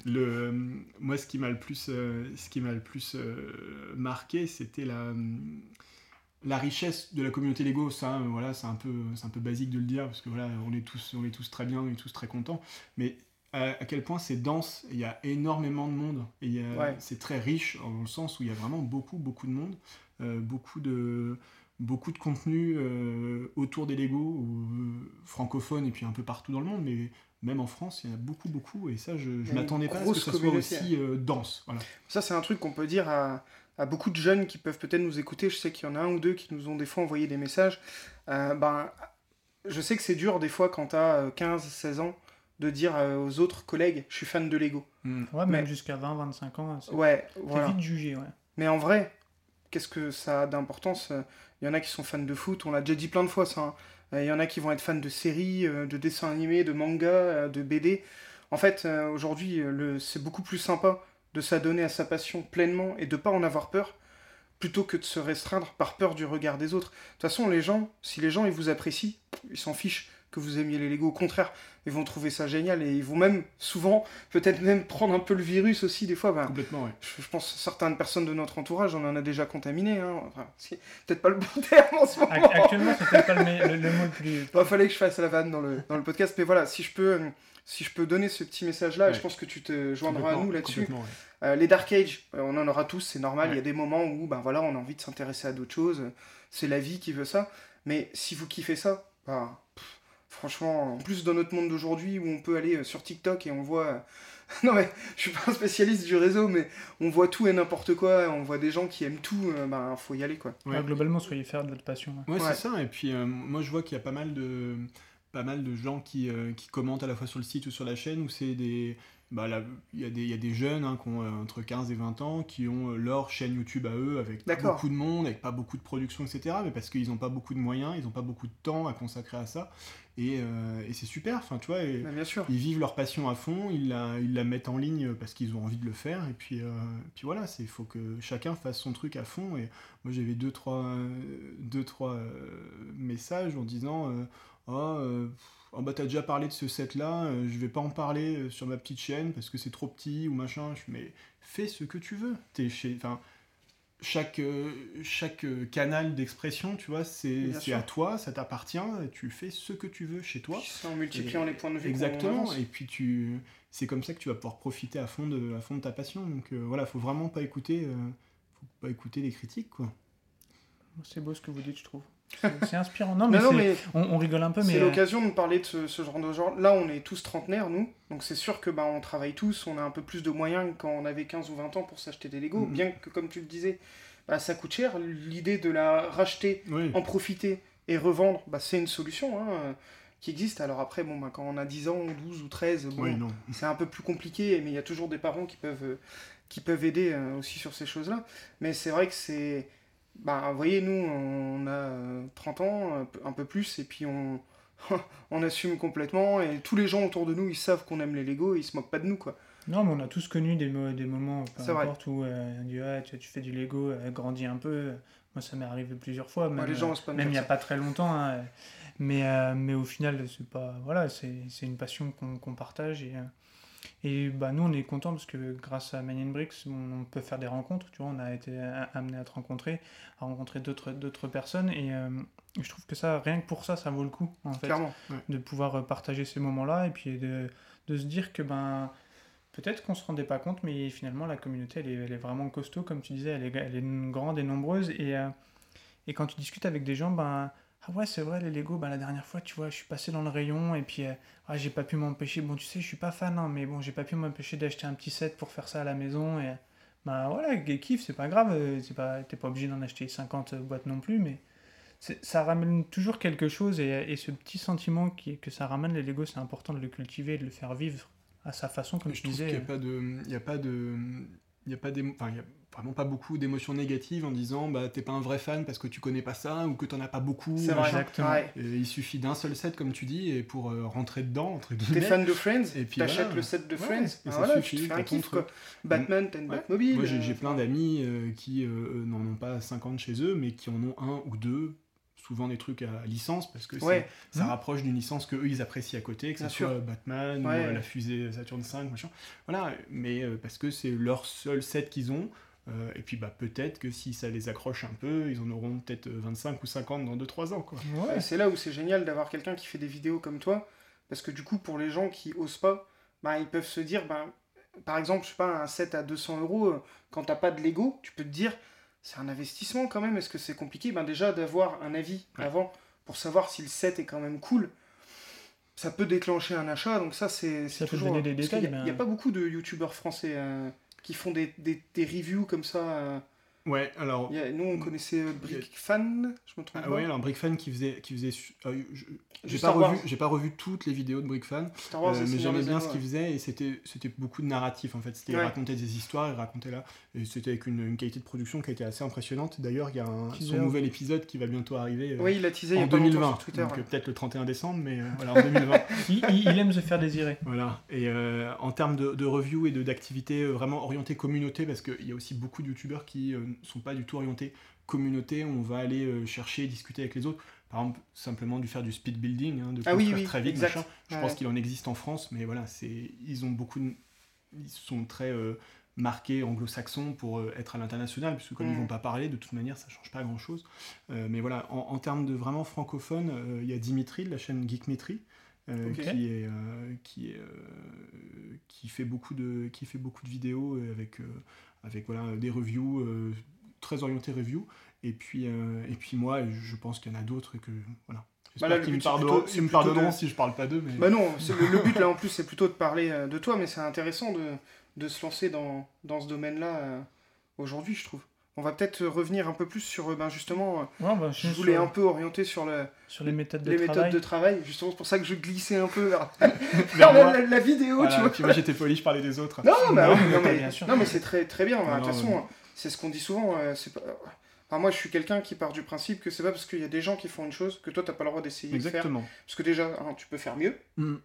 Le, euh, moi, ce qui m'a le plus, euh, ce qui m'a le plus euh, marqué, c'était la, la richesse de la communauté Lego. Ça, voilà, c'est un peu, c'est un peu basique de le dire parce que voilà, on est tous, on est tous très bien, on est tous très contents. Mais à, à quel point c'est dense, il y a énormément de monde et il
Ouais.
c'est très riche dans le sens où il y a vraiment beaucoup, beaucoup de monde, euh, beaucoup de beaucoup de contenu euh, autour des Lego, euh, francophones et puis un peu partout dans le monde, mais même en France, il y en a beaucoup, beaucoup, et ça, je,
une
m'attendais pas à ce que ça soit aussi euh, dense. Voilà.
Ça, c'est un truc qu'on peut dire à, à beaucoup de jeunes qui peuvent peut-être nous écouter. Je sais qu'il y en a un ou deux qui nous ont des fois envoyé des messages. Euh, ben, je sais que c'est dur des fois quand tu as 15-16 ans de dire aux autres collègues je suis fan de Lego.
Ouais, même
Mais-
jusqu'à 20-25 ans, c'est
Ouais, voilà.
vite jugé, ouais.
Mais en vrai, qu'est-ce que ça a d'importance Il y en a qui sont fans de foot, on l'a déjà dit plein de fois ça. hein. Euh, Il y en a qui vont être fans de séries, euh, de dessins animés, de mangas, euh, de BD. En fait, aujourd'hui, c'est beaucoup plus sympa de s'adonner à sa passion pleinement et de pas en avoir peur, plutôt que de se restreindre par peur du regard des autres. De toute façon, les gens, si les gens ils vous apprécient, ils s'en fichent que vous aimiez les Lego. Au contraire, ils vont trouver ça génial et ils vont même souvent, peut-être même prendre un peu le virus aussi des fois. Ben,
Complètement, ouais.
je, je pense que certaines personnes de notre entourage, on en a déjà contaminé. Hein. Enfin, c'est peut-être pas le bon terme en ce moment.
Ac- Actuellement, c'est peut-être pas le, le- le mot le plus.
Il fallait que je fasse la vanne dans le, dans le podcast. Mais voilà, si je peux, euh, si je peux donner ce petit message-là,
Ouais.
je pense que tu te joindras à nous là-dessus.
ouais.
Euh, les Dark Age, euh, on en aura tous, c'est normal. Il
Ouais.
y a des moments où ben, voilà, on a envie de s'intéresser à d'autres choses. C'est la vie qui veut ça. Mais si vous kiffez ça, bah, franchement, en plus dans notre monde d'aujourd'hui où on peut aller euh, sur TikTok et on voit. euh, non mais je suis pas un spécialiste du réseau, mais on voit tout et n'importe quoi. On voit des gens qui aiment tout. euh, ben faut y aller quoi.
Ouais.
Ouais, globalement, soyez fiers de votre passion. ouais.
Ouais,
Ouais.
c'est ça. Et puis, euh, moi, je vois qu'il y a pas mal de, pas mal de gens qui, euh, qui commentent à la fois sur le site ou sur la chaîne, où c'est des. Bah, il y, a des- il y a des jeunes hein, qui ont euh, entre 15 et 20 ans qui ont euh, leur chaîne YouTube à eux, avec pas beaucoup de monde, avec pas beaucoup de production, etc. Mais parce qu'ils n'ont pas beaucoup de moyens, ils n'ont pas beaucoup de temps à consacrer à ça. Et, euh, et c'est super. Enfin, tu vois. et-
bien sûr.
ils vivent leur passion à fond, ils la, ils la mettent en ligne parce qu'ils ont envie de le faire, et puis, euh, puis voilà, il faut que chacun fasse son truc à fond. Et moi j'avais deux, trois, deux, trois messages en disant Oh, euh, oh, bah t'as déjà parlé de ce set-là, euh, je vais pas en parler euh, sur ma petite chaîne parce que c'est trop petit ou machin. Je mais fais ce que tu veux. T'es chez, enfin, chaque, euh, chaque euh, canal d'expression, tu vois, c'est à toi, ça t'appartient, tu fais ce que tu veux chez toi.
En multipliant les points de vue.
Exactement, et puis tu, c'est comme ça que tu vas pouvoir profiter à fond de, à fond de ta passion. Donc euh, voilà, faut vraiment pas écouter, euh, faut pas écouter les critiques, quoi.
C'est beau ce que vous dites, je trouve. C'est inspirant. Non, mais,
non,
On, on rigole un peu, mais.
C'est
euh,
l'occasion de parler de ce, ce genre de genre. Là, on est tous trentenaires, nous. Donc c'est sûr que bah, on travaille tous, on a un peu plus de moyens que quand on avait 15 ou 20 ans pour s'acheter des Lego.
Mhm.
Bien que, comme tu le disais, bah, ça coûte cher. L'idée de la racheter,
Oui,
en profiter et revendre, bah, c'est une solution hein, euh, qui existe. Alors après, bon, bah, quand on a 10 ans, ou 12 ou 13, bon,
oui, non.
c'est un peu plus compliqué, mais il y a toujours des parents qui peuvent, euh, qui peuvent aider euh, aussi sur ces choses-là. Mais c'est vrai que c'est... Bah, vous voyez, nous, on a euh, 30 ans, un peu- plus, et puis on... on assume complètement et tous les gens autour de nous ils savent qu'on aime les Lego et ils se moquent pas de nous quoi.
Non, mais on a tous connu des, mo- des moments, peu importe, où euh, on dit ouais, tu, tu fais du Lego, euh, grandis un peu. Moi, ça m'est arrivé plusieurs fois. Même,
Ouais, les gens
euh,
osent pas me
même il n'y a pas très longtemps. hein, mais, euh, mais au final, c'est pas voilà, c'est une passion qu'on partage et, euh, et bah nous on est contents parce que grâce à Man in Bricks, on, on peut faire des rencontres. Tu vois, on a été a- amené à te rencontrer, à rencontrer d'autres personnes et euh, je trouve que ça, rien que pour ça, ça vaut le coup en fait
Clairement.
de pouvoir euh, partager ces moments-là et puis de, de se dire que ben peut-être qu'on se rendait pas compte, mais finalement la communauté elle est, elle est vraiment costaud, comme tu disais, elle est, elle est grande et nombreuse et, euh, et quand tu discutes avec des gens, ben ah ouais c'est vrai les Lego, ben la dernière fois tu vois je suis passé dans le rayon et puis euh, ah, j'ai pas pu m'empêcher, bon tu sais je suis pas fan hein, mais bon j'ai pas pu m'empêcher d'acheter un petit set pour faire ça à la maison et ben voilà gay kiff c'est pas grave, euh, c'est pas t'es pas obligé d'en acheter 50 boîtes non plus mais ça ramène toujours quelque chose et, et ce petit sentiment qui, que ça ramène les Lego, c'est important de le cultiver et de le faire vivre à sa façon, comme
je
disais.
n'y a pas de, il y a pas de, il y a pas enfin, il y a vraiment pas beaucoup d'émotions négatives en disant bah t'es pas un vrai fan parce que tu connais pas ça ou que t'en as pas beaucoup.
C'est vrai.
Exactement.
Ouais.
Et il suffit d'un seul set comme tu dis et pour euh, rentrer dedans entre
T'es
guillemets.
fan de Friends,
Et puis
t'achètes
voilà.
le set de
Ouais,
Friends,
et
ah
ça
voilà,
suffit,
tu te fais un kiff quoi.
truc.
Batman, t'as une Batmobile.
Moi j'ai
euh,
j'ai plein d'amis euh, qui euh, n'en ont pas 50 chez eux mais qui en ont un ou deux souvent des trucs à licence parce que
Ouais.
ça
Mhm.
rapproche d'une licence que eux ils apprécient à côté que ce soit
sûr.
Batman
Ouais.
ou la fusée Saturn V machin voilà mais euh, parce que c'est leur seul set qu'ils ont euh, et puis bah peut-être que si ça les accroche un peu ils en auront peut-être euh, 25 ou 50 dans 2-3 ans quoi
Ouais.
Et c'est là où c'est génial d'avoir quelqu'un qui fait des vidéos comme toi, parce que du coup, pour les gens qui osent pas, bah, ils peuvent se dire, bah, par exemple, je sais pas, un set à 200 euros, euh, quand t'as pas de Lego, tu peux te dire, c'est un investissement quand même, est-ce que c'est compliqué? Ben, Déjà, d'avoir un avis
Ouais.
avant, pour savoir si le set est quand même cool, ça peut déclencher un achat, donc ça, c'est c'est
Ça peut
toujours...
donner des
parce qu'il
détails,
y a-
ben-
Il n'y a pas beaucoup de youtubeurs français euh, qui font des, des, reviews comme ça.
Ouais alors
a- nous, on connaissait euh, Brick Fan, je me trompe
ah
pas
ouais alors Brickfan qui faisait qui faisait ah, j'ai pas revu j'ai pas revu toutes les vidéos de Brickfan
Star Wars
Euh, mais j'aimais bien ce qu'il
ouais.
faisait et c'était c'était beaucoup de narratif en fait c'était il
Ouais.
racontait des histoires il racontait là et c'était avec une, une qualité de production qui était assez impressionnante d'ailleurs il y a un, son nouvel épisode qui va bientôt arriver euh,
Oui, il a teasé il y a
en
pas longtemps
2020
sur Twitter.
donc
ouais.
peut-être le 31 décembre mais euh, voilà en 2020
Il, il- il aime se faire désirer.
voilà et euh, en termes de, de review et de d'activités euh, vraiment orientées communauté parce qu'il y a aussi beaucoup de youtubeurs qui euh, sont pas du tout orientés communauté on va aller euh, chercher discuter avec les autres par exemple simplement du faire du speed building hein, de
Ah oui, oui,
très vite
exact.
machin. Je
Ouais.
pense qu'il en existe en France, mais voilà, c'est ils ont beaucoup, de- ils sont très euh, marqués anglo-saxons pour euh, être à l'international, puisque comme ils
Mm.
vont pas parler, de toute manière, ça change pas grand-chose. Euh, mais voilà, en, en termes de vraiment francophone, euh, il y a Dimitri de la chaîne Geekmetry. euh, qui est euh, qui est euh, qui fait beaucoup de qui fait beaucoup de vidéos avec euh, avec voilà des reviews euh, très orientées review et puis euh, et puis moi je pense qu'il y en a d'autres que voilà
Bah là, le
me
but,
pardonneront,
plutôt-
me
de-
si je parle pas d'eux mais
Bah non, le, le but là en plus c'est plutôt de parler euh, de toi, mais c'est intéressant de, de se lancer dans, dans ce domaine-là euh, aujourd'hui, je trouve. On va peut-être revenir un peu plus sur, euh, ben justement, euh,
Ouais, bah,
je voulais un peu orienter sur le,
sur les méthodes de
les
travail.
méthodes de travail, justement c'est pour ça que je glissais un peu vers, la,
moi.
la- la vidéo,
Voilà,
tu vois.
j'étais poli, je parlais des autres.
Non, bah
Non, mais
mais, c'est très, très bien. De toute façon, c'est ce qu'on dit souvent. euh, c'est pas... enfin, moi, je suis quelqu'un qui part du principe que c'est pas parce qu'il y a des gens qui font une chose que toi, t'as pas le droit d'essayer de faire.
Exactement.
Parce que déjà, hein, tu peux faire mieux.
Mm.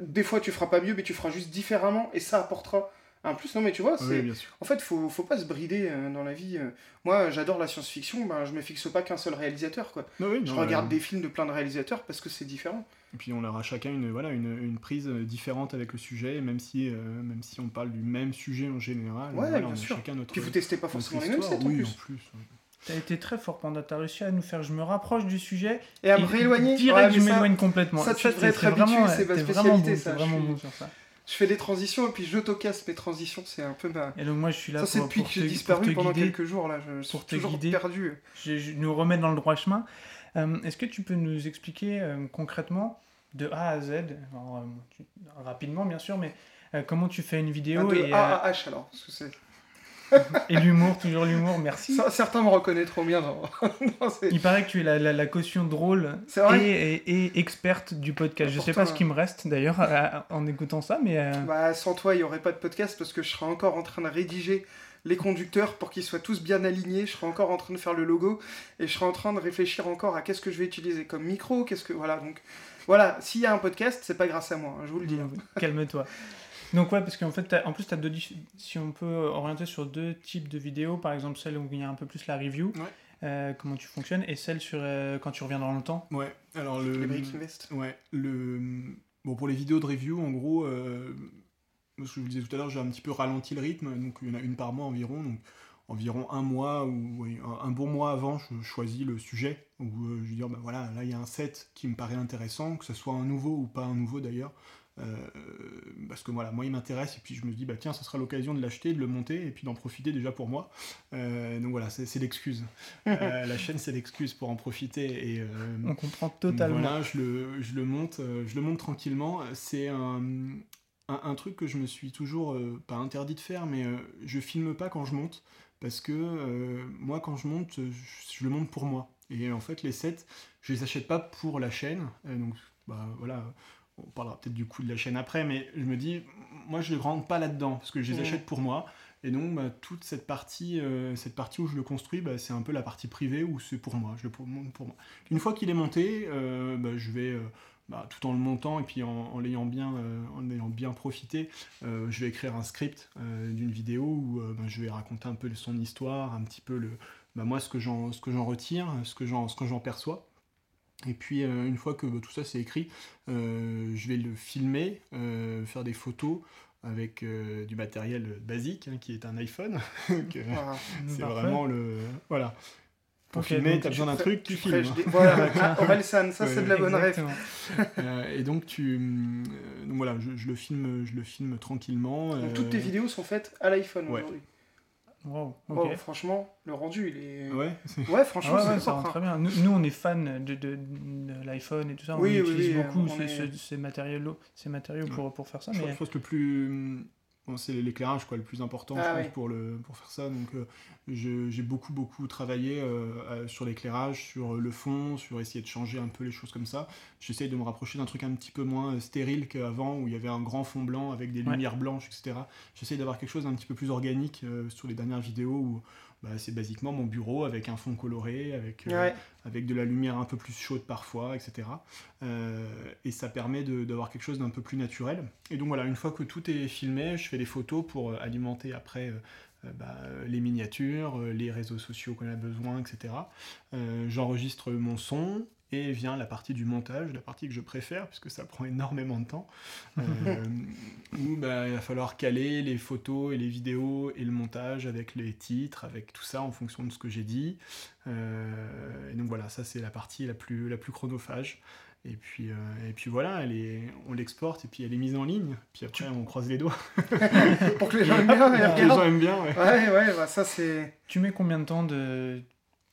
Des fois, tu feras pas mieux, mais tu feras juste différemment et ça apportera un plus. Non, mais tu vois, c'est.
Oui.
En fait, faut, faut pas se brider euh, dans la vie. euh. Moi, j'adore la science-fiction, ben, je me fixe pas qu'un seul réalisateur. Quoi.
Non, oui,
Je
non,
regarde
euh,
des films de plein de réalisateurs parce que c'est différent.
Et puis on aura chacun une, voilà, une, une prise différente avec le sujet, et même si, euh, même si on parle du même sujet en général.
Ouais,
voilà,
bien
on a
sûr.
chacun notre,
Puis vous testez pas forcément les mêmes sets en
oui,
plus.
en plus. ouais.
T'as été très fort pendant, t'as réussi à nous faire je me rapproche du sujet.
Et à me rééloigner.
Direct,
Ouais,
je m'éloigne complètement.
ça, tu
t'es-
devrais être
t'es
habitué,
vraiment-
c'est ma spécialité,
Vraiment bon,
ça,
vraiment
suis-
bon sur ça.
Je fais des transitions et puis j'autocasse mes transitions. C'est un peu ma.
Et donc moi je suis là
Ça, c'est
pour,
depuis que j'ai
te,
disparu
pour te
pendant
guider,
quelques jours là. Je suis
pour te
toujours
guider.
perdu.
je, je nous remets dans le droit chemin. Euh, Est-ce que tu peux nous expliquer euh, concrètement de A à Z, alors, euh, tu- rapidement bien sûr, mais comment tu fais une
Un
vidéo
de
et,
A à H alors. Parce que c'est-
et l'humour, toujours l'humour, merci.
Ça, Certains me reconnaîtront bien dans. dans ces-
Il paraît que tu es la, la- la caution drôle et, et- et experte du podcast. Je sais pas ce qui me reste d'ailleurs en écoutant ça, mais euh,
Bah, sans toi, il n'y aurait pas de podcast parce que je serais encore en train de rédiger les conducteurs pour qu'ils soient tous bien alignés. Je serais encore en train de faire le logo et je serais en train de réfléchir encore à qu'est-ce que je vais utiliser comme micro, qu'est-ce que voilà. Donc Voilà, s'il y a un podcast, c'est pas grâce à moi, hein, je vous le dis. hein.
Calme-toi. Donc ouais, parce qu'en fait, t'as- en plus, as deux, si on peut orienter sur deux types de vidéos, par exemple celle où il y a un peu plus la review,
Ouais.
euh, comment tu fonctionnes, et celle sur euh, quand tu reviens dans le temps.
Ouais, alors le.
Les.
Ouais, le. Bon, pour les vidéos de review, en gros, euh, ce que je vous disais tout à l'heure, j'ai un petit peu ralenti le rythme, donc il y en a une par mois environ, donc environ un mois ou oui, un, bon mois avant, je choisis le sujet, où euh, je veux dire, ben voilà, là il y a un set qui me paraît intéressant, que ce soit un nouveau ou pas un nouveau d'ailleurs, euh, parce que voilà, moi il m'intéresse, et puis je me dis, bah tiens, ce sera l'occasion de l'acheter, de le monter, et puis d'en profiter déjà pour moi. Euh, donc voilà, c'est l'excuse. Euh, la chaîne, c'est l'excuse pour en profiter, et... euh,
On comprend totalement.
voilà, je le, je le monte, euh, je le monte tranquillement. C'est un, un, un truc que je me suis toujours euh, pas interdit de faire, mais euh, je filme pas quand je monte parce que euh, moi, quand je monte, euh, je, je le monte pour moi. Et en fait, les sets, je les achète pas pour la chaîne. Euh, donc, bah voilà. On parlera peut-être du coût de la chaîne après, mais je me dis, moi je ne rentre pas là-dedans, parce que je les
Mhm.
achète pour moi. Et donc, bah, toute cette partie, euh, cette partie où je le construis, bah, c'est un peu la partie privée où c'est pour moi. Je le monte pour moi. Une fois qu'il est monté, euh, bah, je vais, euh, tout en le montant et puis en, en l'ayant bien, en ayant bien profité, je vais écrire un script d'une vidéo où je vais raconter un peu son histoire, un petit peu le, moi ce que j'en, retire, ce que j'en perçois. Et puis euh, une fois que bah, tout ça c'est écrit, euh, je vais le filmer, euh, faire des photos avec du matériel basique hein, qui est un iPhone.
Voilà.
c'est vraiment le voilà. Pour filmer, t'as besoin d'un truc, tu filmes.
Des- Voilà, ah, ça
Ouais,
c'est de la bonne rêve.
Et donc tu, donc voilà, je, je le filme, je le filme tranquillement.
Donc toutes tes vidéos sont faites à l'iPhone
Ouais.
aujourd'hui.
Wow, ok.
Oh, franchement, le rendu, il est.
Ouais, c'est-
Ouais,
Ah
franchement,
ouais,
c'est
ouais, ça rend
hein.
très bien. Nous, nous, on est fans de, de, de l'iPhone et tout ça. On
Oui, oui,
utilise
oui,
beaucoup
on
ces,
est-
ces- ces matériaux, ces matériaux pour, pour faire ça.
je,
Mais...
pense que le plus, bon, c'est l'éclairage quoi, le plus important,
Ah
je pense
ouais.
pour le, pour faire ça. Donc euh, je- j'ai beaucoup beaucoup travaillé euh, euh, sur l'éclairage, sur le fond, sur essayer de changer un peu les choses comme ça. J'essaye de me rapprocher d'un truc un petit peu moins euh, stérile qu'avant où il y avait un grand fond blanc avec des
Ouais.
lumières blanches, etc. J'essaye d'avoir quelque chose d'un petit peu plus organique euh, sur les dernières vidéos où bah, c'est basiquement mon bureau avec un fond coloré, avec euh,
Ouais.
avec de la lumière un peu plus chaude parfois, etc. Euh, et ça permet de- d'avoir quelque chose d'un peu plus naturel. Et donc voilà, une fois que tout est filmé, je fais des photos pour euh, alimenter après bah, les miniatures, les réseaux sociaux qu'on a besoin, etc. Euh, J'enregistre mon son. Et vient la partie du montage, la partie que je préfère, puisque ça prend énormément de temps, euh, où bah, il va falloir caler les photos et les vidéos et le montage avec les titres, avec tout ça en fonction de ce que j'ai dit. Euh, et donc voilà, ça c'est la partie la plus, la plus chronophage. Et puis, euh, et puis voilà, elle est, on l'exporte et puis elle est mise en ligne. Puis après, on croise les doigts.
Pour que les gens aiment bien, ils
les gens
regardent.
aiment bien. ouais.
Ouais, ouais, bah ça c'est.
Tu mets combien de temps de.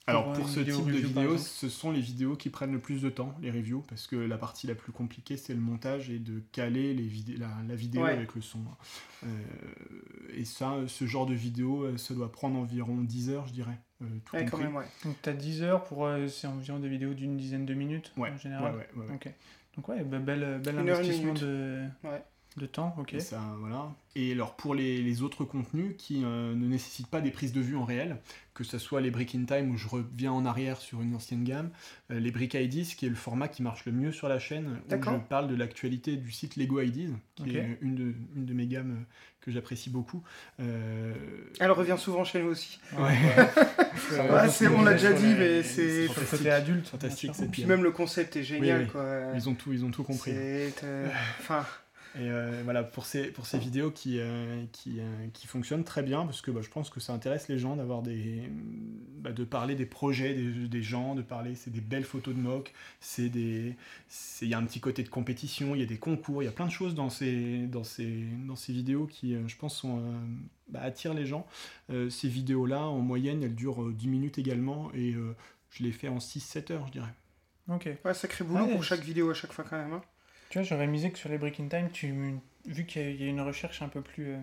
Alors
Pour une
ce
vidéo
type de
exemple
ce sont les vidéos qui prennent le plus de temps, les reviews, parce que la partie la plus compliquée, c'est le montage et de caler les la, la vidéo
Ouais.
avec le son. Euh, et ça, ce genre de vidéo, euh, ça doit prendre environ 10 heures, je dirais, euh, tout
Ouais, quand
compris.
même, ouais.
Donc tu as 10 heures pour. euh, c'est environ des vidéos d'une dizaine de minutes
Ouais,
en général.
ouais, ouais, ouais.
Donc ouais, bah, bel, bel
Une heure, une
investissement de,
Ouais.
De temps. Ok.
Et ça, voilà. Et alors pour les, les autres contenus qui euh, ne nécessitent pas des prises de vue en réel, que ce soit les Brick in Time où je reviens en arrière sur une ancienne gamme, euh, les Brick IDs qui est le format qui marche le mieux sur la chaîne, où
D'accord.
je parle de l'actualité du site Lego IDs, qui est une de, une de mes gammes euh, que j'apprécie beaucoup. Euh,
Elle revient souvent chez nous aussi.
ouais.
Ouais, c'est- on l'a déjà dit,
les-
mais c'est-
Sur le côté adulte.
Fantastique, c'est
Puis même le concept est génial,
Oui, oui.
quoi.
Ils ont tout, ils ont tout compris.
Euh, Enfin.
Et euh, voilà, pour ces, pour ces vidéos qui, euh, qui, euh, qui fonctionnent très bien, parce que bah, je pense que ça intéresse les gens d'avoir des. bah, de parler des projets des, des gens, de parler. C'est des belles photos de mock, c'est des. c'est- Il y a un petit côté de compétition, il y a des concours, il y a plein de choses dans ces, dans ces, dans ces vidéos qui, euh, je pense, sont, euh, bah, attirent les gens. Euh, ces vidéos-là, en moyenne, elles durent euh, 10 minutes également, et euh, je les fais en 6-7 heures, je dirais.
Ok.
Ouais, sacré boulot
Ouais,
pour chaque vidéo à chaque fois, quand même. hein.
Tu vois, j'aurais misé que sur les Break in Time, tu, vu qu'il y a- une recherche un peu plus. euh,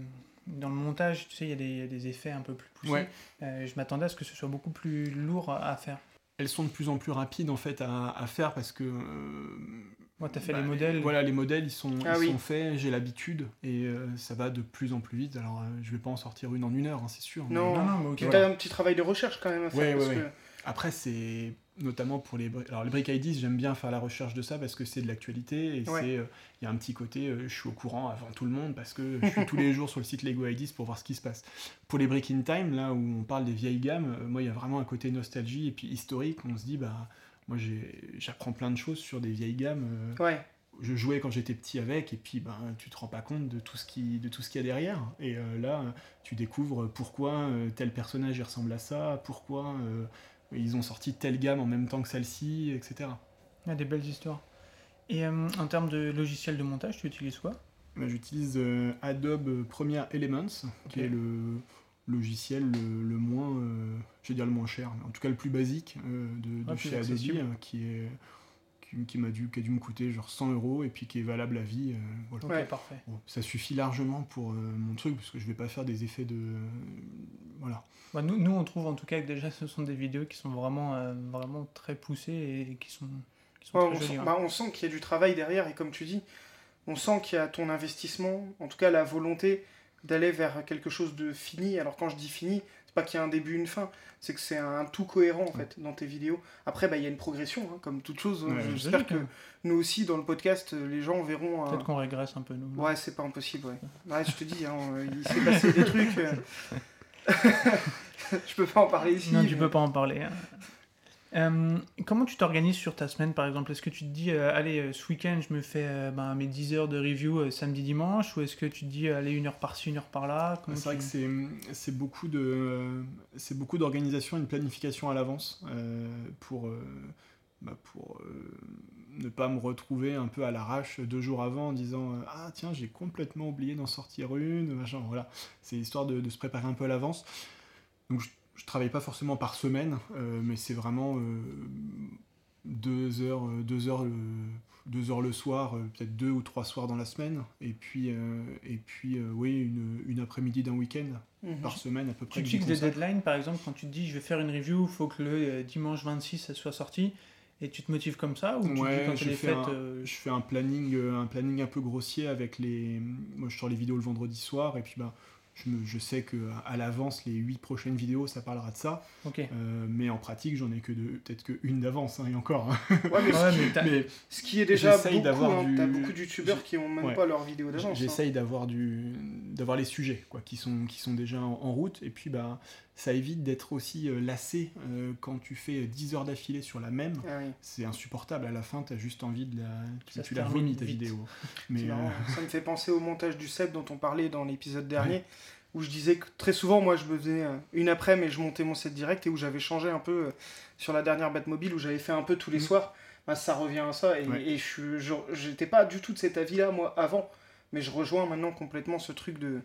dans le montage, tu sais, il y, a des, il y a des effets un peu plus poussés.
Ouais.
Euh, je m'attendais à ce que ce soit beaucoup plus lourd à faire.
Elles sont de plus en plus rapides en fait à, à faire parce que euh,
Moi, tu as fait
Bah,
les modèles.
Voilà, les modèles, ils sont,
Ah
ils
oui.
sont faits, j'ai l'habitude, et euh, ça va de plus en plus vite. Alors, euh, je vais pas en sortir une en une heure, hein, c'est sûr. mais-
Non.
Non, non, mais ok.
Puis
Voilà.
t'as un petit travail de recherche quand même à faire.
Ouais,
parce
ouais,
que-
ouais. Après, c'est notamment pour les alors les brick IDs j'aime bien faire la recherche de ça parce que c'est de l'actualité et
Ouais.
c'est euh, il y a un petit côté euh, je suis au courant avant tout le monde parce que je suis tous les jours sur le site Lego IDs pour voir ce qui se passe pour les brick in time là où on parle des vieilles gammes euh, moi il y a vraiment un côté nostalgie et puis historique on se dit bah moi j'apprends plein de choses sur des vieilles gammes
Ouais.
je jouais quand j'étais petit avec et puis ben tu te rends pas compte de tout ce qui de tout ce qu'il y a derrière et là tu découvres pourquoi tel personnage ressemble à ça pourquoi ils ont sorti telle gamme en même temps que celle-ci etc
Il y a des belles histoires. Et euh, en termes de logiciel de montage, tu utilises quoi?
Moi, j'utilise euh, Adobe Premiere Elements qui est le logiciel le, le moins euh, je vais dire le moins cher mais en tout cas le plus basique euh, de,
Ah,
chez Adobe qui est qui, qui m'a dû qui a dû me coûter genre 100 euros et puis qui est valable à vie euh, voilà.
Ouais.
parfait.
Bon, ça suffit largement pour euh, mon truc, parce que je vais pas faire des effets de. voilà.
Bah, nous, nous, on trouve en tout cas que déjà ce sont des vidéos qui sont vraiment, euh, vraiment très poussées et qui sont, qui sont
Ouais,
très
on,
jolies.
sent,
ouais.
bah, on sent qu'il y a du travail derrière et comme tu dis, on sent qu'il y a ton investissement, en tout cas la volonté d'aller vers quelque chose de fini. Alors quand je dis fini, c'est pas qu'il y a un début, une fin, c'est que c'est un tout cohérent en fait dans tes vidéos. Après, bah, il y a une progression, hein, comme toute chose.
Ouais,
J'espère que
hein.
nous aussi dans le podcast, les gens verront. un-
Peut-être qu'on régresse un peu, nous.
Ouais, c'est pas impossible, ouais. Ouais, je te dis, hein, euh, il s'est passé des trucs. euh. je peux pas en parler ici.
Non, tu
mais-
peux pas en parler. hein. Euh, comment tu t'organises sur ta semaine par exemple? Est-ce que tu te dis, euh, allez, euh, ce week-end je me fais euh, ben, mes 10 heures de review samedi dimanche? Ou est-ce que tu te dis, allez, une heure par-ci, une heure par-là?
C'est vrai que c'est, beaucoup de, c'est beaucoup d'organisation et de planification à l'avance pour, bah, pour ne pas me retrouver un peu à l'arrache deux jours avant en disant ah tiens j'ai complètement oublié d'en sortir une machin. Voilà. C'est histoire de, de se préparer un peu à l'avance. Donc je, je travaille pas forcément par semaine euh, mais c'est vraiment euh, deux heures euh, deux heures le, deux heures le soir peut-être deux ou trois soirs dans la semaine et puis euh, et puis euh, oui une, une après-midi d'un week-end
Mhm.
par semaine à peu près
Tu fixes des deadlines par exemple quand tu te dis, je vais faire une review, il faut que le dimanche 26 ça soit sorti et tu te motives comme ça Ou tu te
Ouais,
dis quand
je fais
fêtes
un-
euh,
je fais un planning, un planning un peu grossier avec les. Moi, je sors les vidéos le vendredi soir et puis bah, je, me- je sais que à, à l'avance, les huit prochaines vidéos, ça parlera de ça. Euh, mais en pratique, j'en ai que deux, peut-être que une d'avance hein, et encore. hein.
Ouais, mais
Ouais, mais t'as-
mais
ce qui est déjà
J'essaye
beaucoup,
d'avoir
hein,
du-
t'as beaucoup de youtubeurs qui ont même
Ouais.
pas leur vidéo d'agence. hein.
j'essaye d'avoir du, d'avoir les sujets quoi, qui sont qui sont déjà en, en route et puis bah ça évite d'être aussi euh, lassé euh, quand tu fais 10 heures d'affilée sur la même.
Ah oui.
C'est insupportable. À la fin, t'as juste envie de la, tu, tu la vomis ta
vite.
vidéo. Mais euh,
Ça me fait penser au montage du set dont on parlait dans l'épisode dernier, où je disais que très souvent, moi, je me faisais une après, mais je montais mon set direct et où j'avais changé un peu euh, sur la dernière Batmobile, où j'avais fait un peu tous les
Mhm.
soirs. Bah, ça revient à ça. Et,
Ouais.
et je j'étais pas du tout de cet avis-là, moi, avant. Mais je rejoins maintenant complètement ce truc de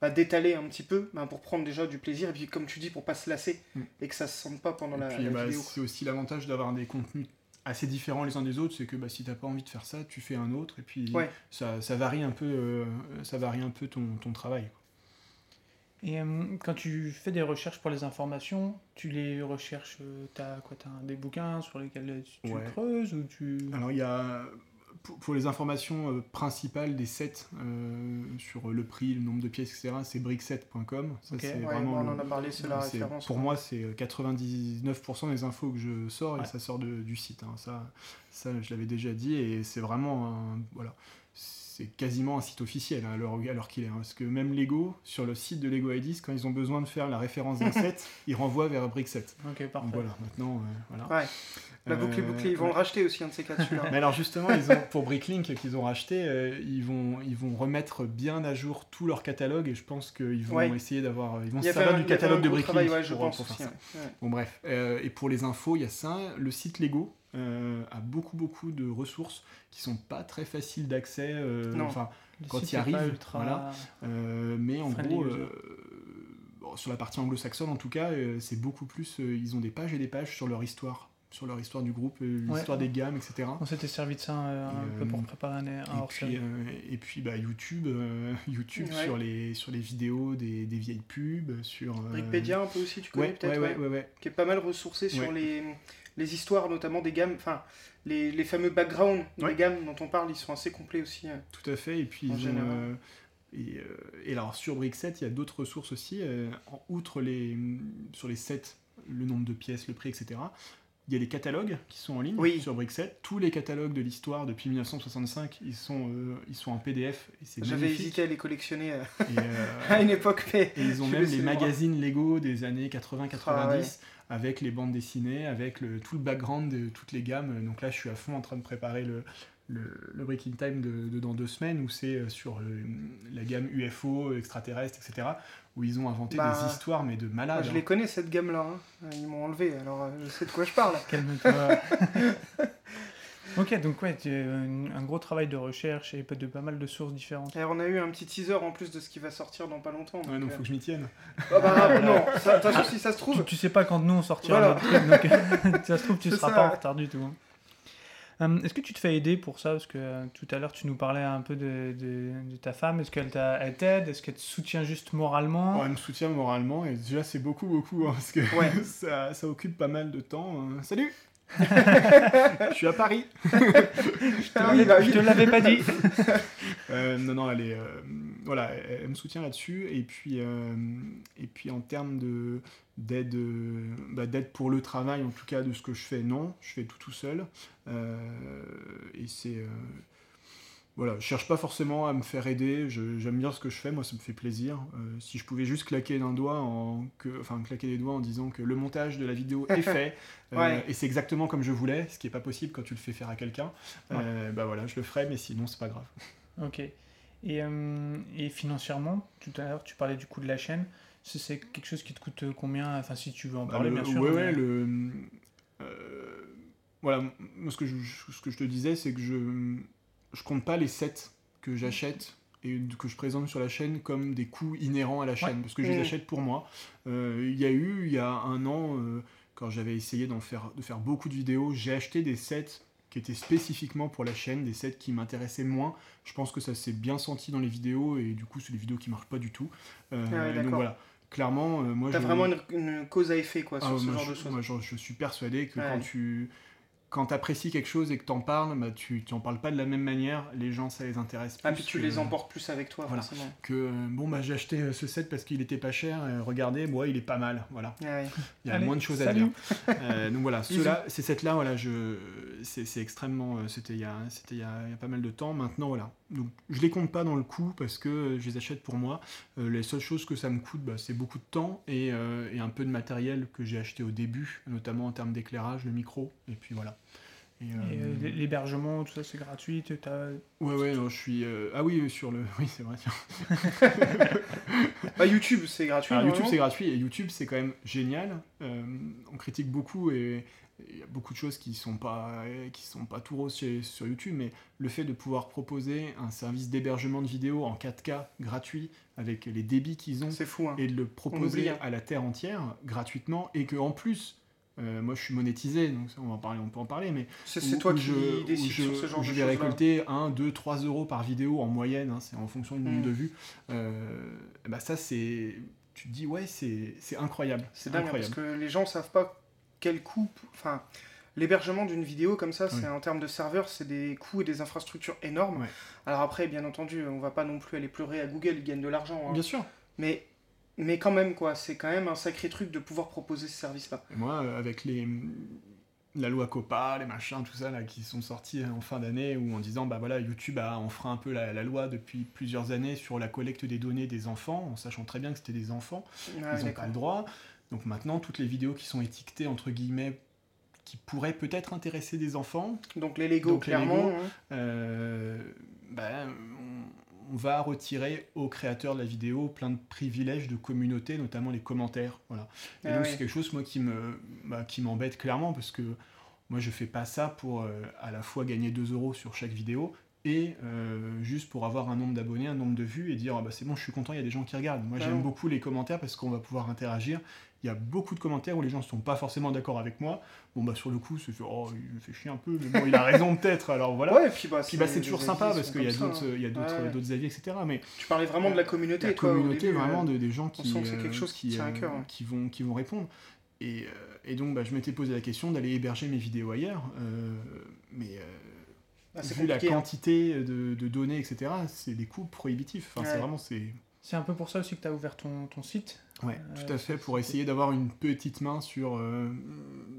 bah, d'étaler un petit peu bah, pour prendre déjà du plaisir et puis comme tu dis pour pas se lasser
Mhm.
et que ça se sente pas pendant
Et
la,
puis,
la
bah,
vidéo.
c'est aussi l'avantage d'avoir des contenus assez différents les uns des autres, c'est que bah, si t'as pas envie de faire ça, tu fais un autre et puis
Ouais.
ça, ça varie un peu, euh, ça varie un peu ton, ton travail.
Et euh, quand tu fais des recherches pour les informations, tu les recherches, euh, t'as quoi, t'as un- des bouquins sur lesquels tu tu
Ouais.
creuses ou tu...
Alors il y a pour, pour les informations euh, principales des sets euh, sur le prix, le nombre de pièces, etc. C'est brickset.com. Ça,
Ok.
c'est
Ouais,
vraiment
bon, on en a parlé, c'est la référence.
Pour moi, c'est euh, 99% des infos que je sors et
Ouais.
ça sort de- du site. hein. Ça, ça, je l'avais déjà dit et c'est vraiment un, voilà, c'est quasiment un site officiel hein, à l'heure à l'heure qu'il est. hein. parce que même Lego, sur le site de Lego IDs, quand ils ont besoin de faire la référence d'un set, ils renvoient vers Brickset.
Ok, parfait.
Donc voilà, maintenant, euh, voilà.
La boucle est
Euh,
bouclée, ils vont
ouais.
le racheter aussi, un de ces quatre celui-là.
Mais alors justement, ils ont, pour Bricklink qu'ils ont racheté, euh, ils, vont, ils vont remettre bien à jour tout leur catalogue et je pense qu'ils vont
Ouais.
essayer d'avoir, ils vont
Il y
se servir du catalogue de Bricklink
travail, ouais, je
pour,
pense
pour faire
aussi,
ça.
ouais. Ouais.
Bon bref, Euh, et pour les infos, il y a ça. Le site Lego euh, a beaucoup beaucoup de ressources qui sont pas très faciles d'accès. euh,
Non.
enfin,
Le
quand il arrive, voilà. euh, mais en gros, euh, bon, sur la partie anglo-saxonne en tout cas, euh, c'est beaucoup plus. euh, ils ont des pages et des pages sur leur histoire, sur leur histoire du groupe, euh,
Ouais.
l'histoire des gammes, etc.
On s'était servi de ça euh, un peu pour
euh,
préparer un, un
Et puis, euh, et puis bah, YouTube, euh, YouTube
Ouais.
sur, les, sur les vidéos des, des vieilles pubs, sur... euh,
Brickpedia un peu aussi, tu connais
Ouais,
peut-être,
ouais,
ouais,
ouais, ouais, ouais.
qui est pas mal ressourcé sur les, les histoires, notamment des gammes, enfin, les, les fameux backgrounds
Ouais.
des gammes dont on parle, ils sont assez complets aussi. hein.
Tout à fait. Et puis,
En
ils ont,
général.
et, euh, et alors, sur Brickset, il y a d'autres ressources aussi. euh, en outre les, sur les sets, le nombre de pièces, le prix, etc. il y a des catalogues qui sont en ligne
Oui.
sur Brixet. Tous les catalogues de l'histoire depuis 1965, ils sont, euh, ils sont en PDF.
J'avais hésité à les collectionner euh,
Et, euh,
à une époque, mais.
et ils ont même les
les
magazines Lego des années 80-90
Ah ouais.
avec les bandes dessinées, avec le, tout le background de toutes les gammes. Donc là, je suis à fond en train de préparer le, le, le Breaking Time de, de dans deux semaines où c'est sur la gamme UFO, extraterrestre, etc. Où ils ont inventé
Bah,
des histoires, mais de malades.
je les connais, cette gamme-là. hein. Ils m'ont enlevé, alors euh, je sais de quoi je parle.
Calme-toi. ok, donc ouais, tu- un, un gros travail de recherche et de pas mal de sources différentes.
Et on a eu un petit teaser en plus de ce qui va sortir dans pas longtemps.
Ouais,
donc,
donc
euh,
faut que je m'y tienne.
Ah bah non, ça- si ça se trouve.
tu sais pas quand nous on sortira
Voilà.
notre truc, donc ça se trouve tu seras
ça,
pas en retard du tout. hein. Hum, Est-ce que tu te fais aider pour ça? Parce que euh, tout à l'heure tu nous parlais un peu de, de- de ta femme. Est-ce qu'elle t'a- elle t'aide? Est-ce qu'elle te soutient juste moralement?
Elle me soutient moralement et déjà c'est beaucoup beaucoup hein, parce que
Ouais.
ça, ça occupe pas mal de temps. hein. Salut Je suis à Paris
Je te l'avais pas dit.
Euh, non, non, elle est, euh, voilà, elle, me soutient là-dessus. Et puis, euh, et puis en termes de d'aide, euh, bah, d'aide pour le travail, en tout cas de ce que je fais, non, je fais tout tout seul. Euh, et c'est, euh, voilà, je cherche pas forcément à me faire aider. je- j'aime bien ce que je fais, moi, ça me fait plaisir. Si je pouvais juste claquer d'un doigt, en, que, enfin claquer des doigts en disant que le montage de la vidéo est fait
Ouais.
et c'est exactement comme je voulais, ce qui est pas possible quand tu le fais faire à quelqu'un. bah voilà, je le ferai, mais sinon c'est pas grave.
Ok. Et, euh, et financièrement, tout à l'heure tu parlais du coût de la chaîne. C'est- quelque chose qui te coûte combien? Enfin, si tu veux en
Bah,
parler,
le-
bien sûr.
ouais,
mais-
ouais, le, euh, voilà, moi ce que je, ce que je te disais, c'est que je, je compte pas les sets que j'achète et que je présente sur la chaîne comme des coûts inhérents à la chaîne, parce que je les achète pour moi. Euh, Il y a eu, il y a un an, euh, quand j'avais essayé d'en faire, de faire beaucoup de vidéos, j'ai acheté des sets qui étaient spécifiquement pour la chaîne, des sets qui m'intéressaient moins. Je pense que ça s'est bien senti dans les vidéos, et du coup, c'est des vidéos qui marchent pas du tout. Euh,
Ah ouais,
donc voilà, clairement, euh, moi
T'as vraiment une, une cause à effet, quoi, sur
Ah,
ce
moi,
genre
je,
de choses.
moi, je, je suis persuadé que
Ouais.
quand tu quand apprécies quelque chose et que t'en parles, bah, tu n'en parles pas de la même manière. Les gens, ça les intéresse plus.
Ah, puis tu
que,
les emportes plus avec toi,
Voilà.
forcément.
Que euh, bon, bah, j'ai acheté euh, ce set parce qu'il était pas cher. euh, regardez, moi, il est pas mal. Voilà.
Ah ouais.
Il y a
Allez,
moins de choses
salut.
à dire. Euh, donc voilà, ceux-là, ces sets-là, voilà, je, c'est, c'est extrêmement, euh, c'était il y a, c'était il y, a, il y a pas mal de temps. Maintenant, voilà, donc je les compte pas dans le coût parce que je les achète pour moi. Euh, les seules choses que ça me coûte, bah, c'est beaucoup de temps et, et un peu de matériel que j'ai acheté au début, notamment en termes d'éclairage, le micro, et puis voilà. Euh,
euh, l'hébergement, tout ça, c'est gratuit.
ouais, ouais, non, je suis, euh, ah oui, sur le, oui, c'est vrai. tiens.
Bah, YouTube, c'est gratuit.
Alors, YouTube c'est gratuit et YouTube c'est quand même génial. Euh, on critique beaucoup et il y a beaucoup de choses qui sont pas qui sont pas tout roses sur YouTube, mais le fait de pouvoir proposer un service d'hébergement de vidéos en 4K gratuit avec les débits qu'ils ont
C'est fou, hein.
et de le proposer
hein.
à la terre entière gratuitement et que en plus euh, moi je suis monétisé donc ça, on va en parler on peut en parler mais
C'est toi qui
je,
sur ce genre de
je vais récolter 1, 2, 3 euros par vidéo en moyenne, hein, c'est en fonction du nombre
Mm.
de vues. Euh, bah ça, c'est. Tu te dis, ouais, c'est incroyable.
C'est dingue, hein, parce
incroyable.
que les gens savent pas quel coût. Enfin, l'hébergement d'une vidéo comme ça, c'est en termes de serveurs, c'est des coûts et des infrastructures énormes.
Ouais.
Alors après, bien entendu, on va pas non plus aller pleurer à Google, ils gagnent de l'argent. hein.
Bien sûr.
Mais, mais quand même, quoi, c'est quand même un sacré truc de pouvoir proposer ce service-là.
Moi, euh, avec les. La loi COPA, les machins, tout ça, là, qui sont sortis en fin d'année, ou en disant, bah voilà, YouTube a enfreint un peu la, la loi depuis plusieurs années sur la collecte des données des enfants, en sachant très bien que c'était des enfants.
Ah,
ils n'ont pas le droit. Donc maintenant, toutes les vidéos qui sont étiquetées, entre guillemets, qui pourraient peut-être intéresser des enfants,
Donc les Lego,
Donc les
clairement.
Lego,
hein.
euh, ben, on, va retirer aux créateurs de la vidéo plein de privilèges de communauté, notamment les commentaires. Voilà. Et
Ah
donc
oui.
c'est quelque chose moi qui me bah, qui m'embête clairement parce que moi je fais pas ça pour euh, à la fois gagner 2 euros sur chaque vidéo et euh, juste pour avoir un nombre d'abonnés, un nombre de vues et dire Ah bah c'est bon je suis content, il y a des gens qui regardent. Moi j'aime beaucoup les commentaires parce qu'on va pouvoir interagir. Il y a beaucoup de commentaires où les gens ne sont pas forcément d'accord avec moi. Bon bah sur le coup c'est oh il me fait chier un peu mais bon il a raison peut-être alors voilà.
Ouais, et puis bah,
Puis bah, c'est toujours sympa parce qu'il y a
hein.
il y a d'autres
Ouais.
d'autres avis etc. Mais
Tu parlais vraiment de la communauté,
la
toi,
communauté
début,
vraiment
euh,
de, des gens qui,
sent que c'est quelque
euh,
chose qui
qui,
tient à
euh,
cœur, hein.
qui vont, qui vont répondre. Et, euh, et donc bah, je m'étais posé la question d'aller héberger mes vidéos ailleurs, euh, mais euh,
ah,
vu la
hein.
quantité de, de données, etc., c'est des coûts prohibitifs. Enfin, c'est vraiment, c'est
C'est un peu pour ça aussi que tu as ouvert ton, ton site.
Ouais,
Euh,
tout à fait, pour essayer d'avoir une petite main sur, euh,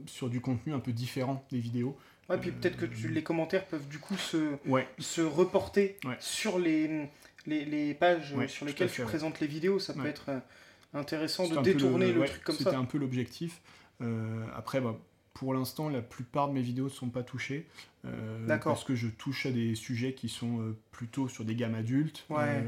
sur du contenu un peu différent des vidéos.
Ouais, puis peut-être que tu- les commentaires peuvent du coup se,
Ouais,
se reporter
Ouais.
sur les, les, les pages
Ouais,
sur lesquelles tu
ouais.
présentes les vidéos. Ça peut être euh, intéressant
C'était
de détourner le,
ouais,
truc comme
C'était
ça.
un peu l'objectif. Euh, après, bah, pour l'instant, la plupart de mes vidéos ne sont pas touchées. euh,
D'accord.
Parce que je touche à des sujets qui sont euh, plutôt sur des gammes adultes.
Ouais.
euh,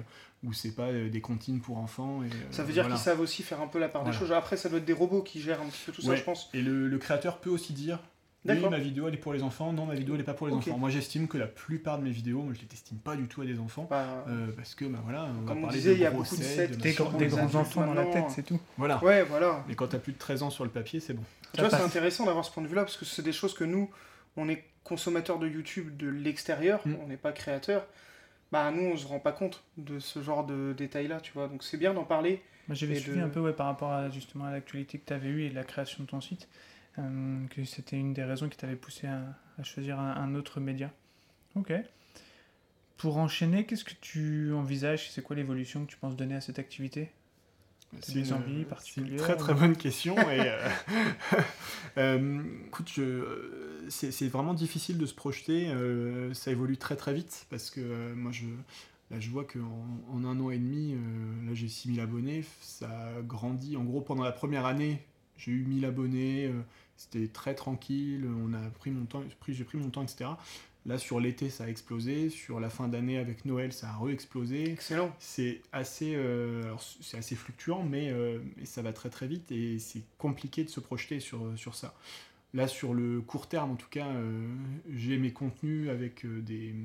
où c'est pas des comptines pour enfants. Et,
Ça veut dire
voilà.
qu'ils savent aussi faire un peu la part
Voilà.
des choses. Après, ça doit être des robots qui gèrent un petit peu tout ça,
Ouais.
je pense.
Et le, le créateur peut aussi dire oui,
D'accord.
ma vidéo elle est pour les enfants, non, ma vidéo elle est pas pour les enfants. Moi j'estime que la plupart de mes vidéos, moi je les destine pas du tout à des enfants.
Bah,
euh, parce que bah voilà, on
Comme on
va parler
disait,
de
il y a beaucoup de sets
de
Des, grands- des grands enfants dans la tête, c'est tout.
Voilà.
ouais, voilà.
Mais quand t'as plus de 13 ans sur le papier, c'est bon.
Tu vois, c'est intéressant d'avoir ce point de vue-là parce que c'est des choses que nous, on est consommateurs de YouTube de l'extérieur,
Mm.
on n'est pas créateurs. Bah, nous, on se rend pas compte de ce genre de détails-là, tu vois. Donc, c'est bien d'en parler.
Moi, j'avais suivi
de-
un peu ouais, par rapport à justement à l'actualité que tu avais eue et la création de ton site, que c'était une des raisons qui t'avait poussé à, à choisir un, un autre média. Ok. Pour enchaîner, qu'est-ce que tu envisages? C'est quoi l'évolution que tu penses donner à cette activité?
C'est
des
une-
envies
C'est une
particulières
très très
ou-
bonne question. et, euh, euh, écoute, euh, c'est vraiment difficile de se projeter. euh, ça évolue très très vite parce que euh, moi je, là, je vois qu'en en un an et demi, euh, là j'ai 6000 abonnés. Ça a grandi. En gros, pendant la première année, j'ai eu 1000 abonnés. Euh, C'était très tranquille. On a pris mon temps, j'ai pris mon temps, etc. Là, sur l'été, ça a explosé. Sur la fin d'année, avec Noël, ça a re-explosé.
Excellent.
C'est assez, euh, alors, c'est assez fluctuant, mais, euh, mais ça va très très vite et c'est compliqué de se projeter sur, sur ça. Là, sur le court terme, en tout cas, euh, j'ai mes contenus avec euh, des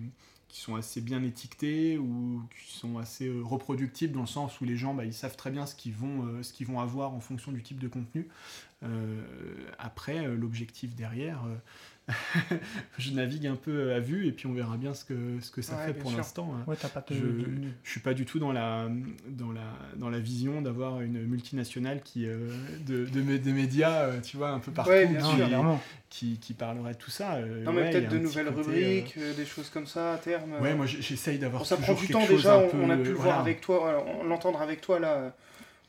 qui sont assez bien étiquetés ou qui sont assez euh, reproductibles dans le sens où les gens bah, ils savent très bien ce qu'ils vont, euh, ce qu'ils vont avoir en fonction du type de contenu. Euh, après, l'objectif derrière, je navigue un peu à vue et puis on verra bien ce que, ce que ça
Ouais,
fait pour l'instant. hein.
Ouais.
Je- Je suis pas du tout dans la, dans la, dans la vision d'avoir une multinationale qui, euh, de, de, médias, euh, tu vois, un peu partout,
Ouais, bien
Non,
qui,
sûr.
qui, qui parlerait de tout ça. euh,
Non, mais peut-être de nouvelles
côté,
rubriques, euh, des choses comme ça à terme.
Ouais, moi j'essaye d'avoir
Bon, ça prend du temps déjà, on,
peu,
on a pu le
voilà.
voir avec toi, l'entendre avec toi là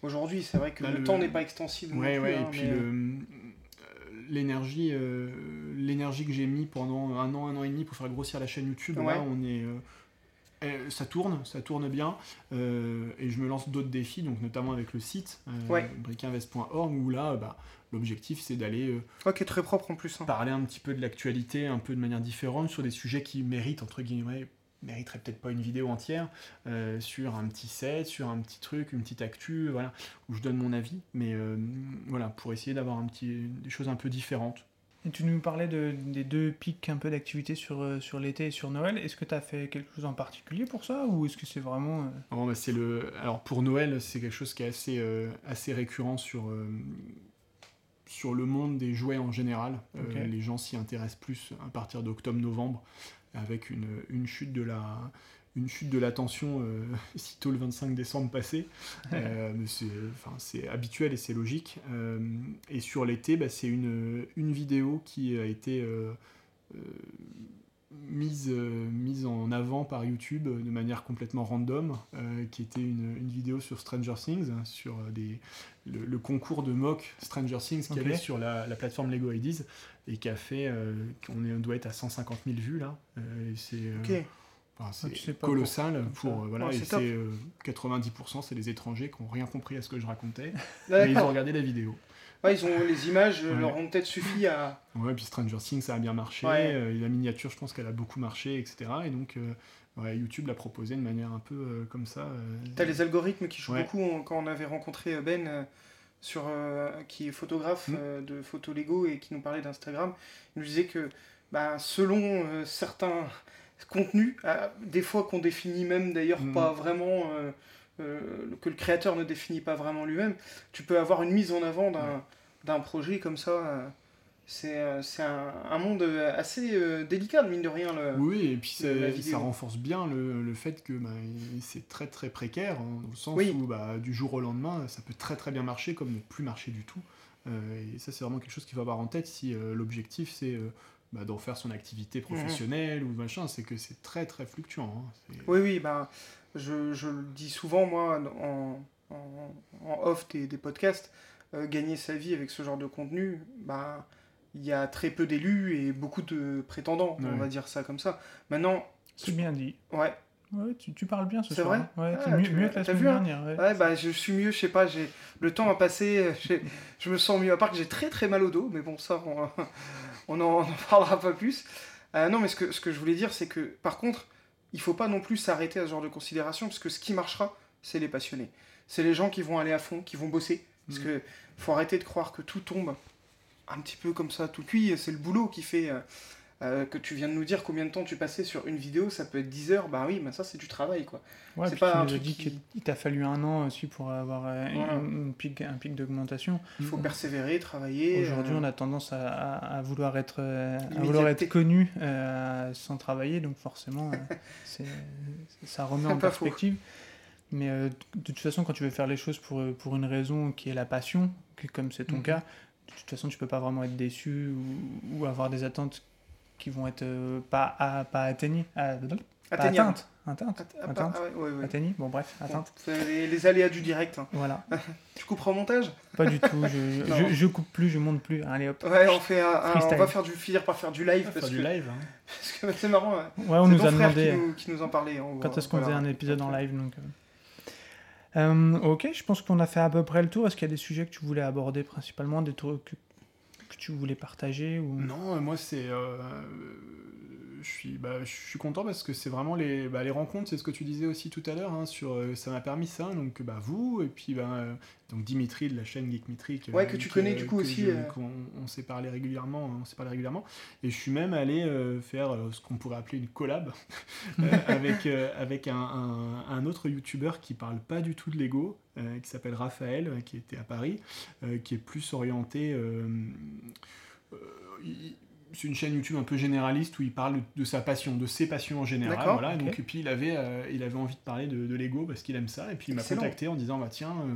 aujourd'hui. C'est vrai que
Là,
le,
le-
temps n'est pas extensible.
Ouais,
plus,
ouais,
hein,
et puis
mais,
le, l'énergie, euh, l'énergie que j'ai mis pendant un an, un an et demi pour faire grossir la chaîne YouTube,
Ouais.
là, on est, euh, eh, ça tourne, ça tourne bien, euh, et je me lance d'autres défis, donc notamment avec le site euh,
Ouais.
briquinvest.org, où là, bah, l'objectif c'est d'aller euh,
très propre en plus. hein.
parler un petit peu de l'actualité, un peu de manière différente, sur des sujets qui méritent, entre guillemets, mériteraient peut-être pas une vidéo entière, euh, sur un petit set, sur un petit truc, une petite actu, voilà, où je donne mon avis, mais euh, voilà, pour essayer d'avoir un petit, des choses un peu différentes.
Et tu nous parlais de, des deux pics un peu d'activité sur, euh, sur l'été et sur Noël. Est-ce que tu as fait quelque chose en particulier pour ça ou est-ce que c'est vraiment. euh,
Bon, bah, c'est le... Alors pour Noël, c'est quelque chose qui est assez, assez récurrent sur, sur le monde des jouets en général. Les gens s'y intéressent plus à partir d'octobre-novembre, avec une, une chute de la une chute de l'attention euh, sitôt le 25 décembre passé. Euh, c'est enfin, c'est habituel et c'est logique. Euh, et sur l'été, bah, c'est une, une vidéo qui a été mise, euh, mise en avant par YouTube euh, de manière complètement random, euh, qui était une, une vidéo sur Stranger Things, hein, sur des, le, le concours de mock Stranger Things qu'il y avait sur la, la plateforme Lego Ideas, et qui a fait, qu'on est- on doit être à 150 000 vues là, c'est enfin,
Ah,
colossal
pour-
euh, voilà,
Ouais,
et
c'est
euh, 90% c'est les étrangers qui n'ont rien compris à ce que je racontais, mais ils ont regardé la vidéo.
Ouais, ils ont les images euh,
Ouais.
leur ont peut-être suffi à.
Ouais, puis Stranger Things, ça a bien marché.
Ouais.
euh, la miniature, je pense qu'elle a beaucoup marché, etc. Et donc, euh, ouais, YouTube l'a proposé de manière un peu euh, comme ça.
T'as les algorithmes qui jouent beaucoup on- quand on avait rencontré Ben, sur, qui est photographe
Mm.
de photos Lego et qui nous parlait d'Instagram. Il nous disait que bah, selon certains contenus, euh, des fois qu'on définit même d'ailleurs
Mm.
pas vraiment, euh, que le créateur ne définit pas vraiment lui-même, tu peux avoir une mise en avant d'un d'un projet comme ça. euh, c'est euh, c'est un, un monde assez euh, délicat, mine de rien. Le...
Oui, et puis ça, renforce bien le, le fait que bah, c'est très très précaire, hein, dans le sens
Oui.
où bah, du jour au lendemain, ça peut très très bien marcher comme ne plus marcher du tout. Euh, et ça, c'est vraiment quelque chose qu'il faut avoir en tête si l'objectif c'est bah, d'en faire son activité professionnelle ou machin. C'est que c'est très très fluctuant. hein. C'est-
Oui, oui, bah, je, je le dis souvent, moi, en, en, en off des, des podcasts, euh, gagner sa vie avec ce genre de contenu, bah, il y a très peu d'élus et beaucoup de prétendants, on va dire ça comme ça. Maintenant,
C'est bien dit.
ouais,
Ouais, tu, tu parles bien ce
C'est
soir.
vrai
hein. Ouais,
Ah,
mieux,
tu-
mieux que la
t'as
semaine
vu, hein
dernière. ouais.
ouais, bah, je suis mieux, je sais pas, j'ai le temps a passé, j'ai- je me sens mieux, à part que j'ai très très mal au dos, mais bon, ça, on, on, en, on en parlera pas plus. Euh, non, mais ce que, ce que je voulais dire, c'est que, par contre, il faut pas non plus s'arrêter à ce genre de considération, parce que ce qui marchera, c'est les passionnés. C'est les gens qui vont aller à fond, qui vont bosser. Parce
Mm.
que faut arrêter de croire que tout tombe un petit peu comme ça, tout cuit. C'est le boulot qui fait euh, euh, que tu viens de nous dire combien de temps tu passais sur une vidéo. Ça peut être 10 heures. Bah oui, mais ça, c'est du travail, quoi.
Ouais,
c'est pas
tu
un
nous as
truc
dit
qui-
qu'il t'a fallu un an aussi pour avoir euh, une pic, un pic d'augmentation.
Il faut persévérer, travailler.
Aujourd'hui,
euh,
on a tendance à, à- à vouloir être, à vouloir être connu euh, sans travailler, donc forcément, c'est- ça remet en
faux.
perspective. Mais de toute façon, quand tu veux faire les choses pour, pour une raison qui est la passion, que- comme c'est ton
Mhm.
cas, de toute façon, tu peux pas vraiment être déçu ou, ou avoir des attentes qui vont être euh, pas, à- pas atteignées. à- atteintes. Atteintes.
Att- ah, ah ouais, ouais, ouais.
Bon, bref,
c'est les, les aléas du direct. hein.
Voilà.
Tu couperas au montage?
Pas du tout. Je,
Non.
je, je coupe plus, je monte plus. Allez hop.
Ouais, on, fait un- un- on va faire du, finir par faire du live.
Faire
parce,
du
que,
live. hein.
parce que c'est marrant. ouais.
Ouais, on nous
ton
a
frère
demandé.
qui nous, qui nous en parlait. on
Quand est-ce qu'on faisait un épisode en live donc, euh. Euh, Ok, je pense qu'on a fait à peu près le tour. Est-ce qu'il y a des sujets que tu voulais aborder principalement, des trucs que, tu voulais partager ou...
Non, moi c'est. euh, je suis, bah, je suis content parce que c'est vraiment les, bah, les rencontres, c'est ce que tu disais aussi tout à l'heure, hein, sur, euh, ça m'a permis ça, donc bah, vous, et puis bah, euh, donc Dimitri de la chaîne Geekmetric.
Ouais, que tu connais, du coup, aussi,
je-
euh.
on s'est parlé régulièrement, on s'est parlé régulièrement, et je suis même allé euh, faire euh, ce qu'on pourrait appeler une collab euh, avec, euh, avec un, un- un autre youtubeur qui parle pas du tout de Lego, euh, qui s'appelle Raphaël, euh, qui était à Paris, euh, qui est plus orienté. euh, euh, il- c'est une chaîne YouTube un peu généraliste où il parle de sa passion, de ses passions en général. Voilà. Donc, et puis il avait, euh, il avait envie de parler de, de Lego parce qu'il aime ça. Et puis il m'a contacté en disant bah, Tiens, euh,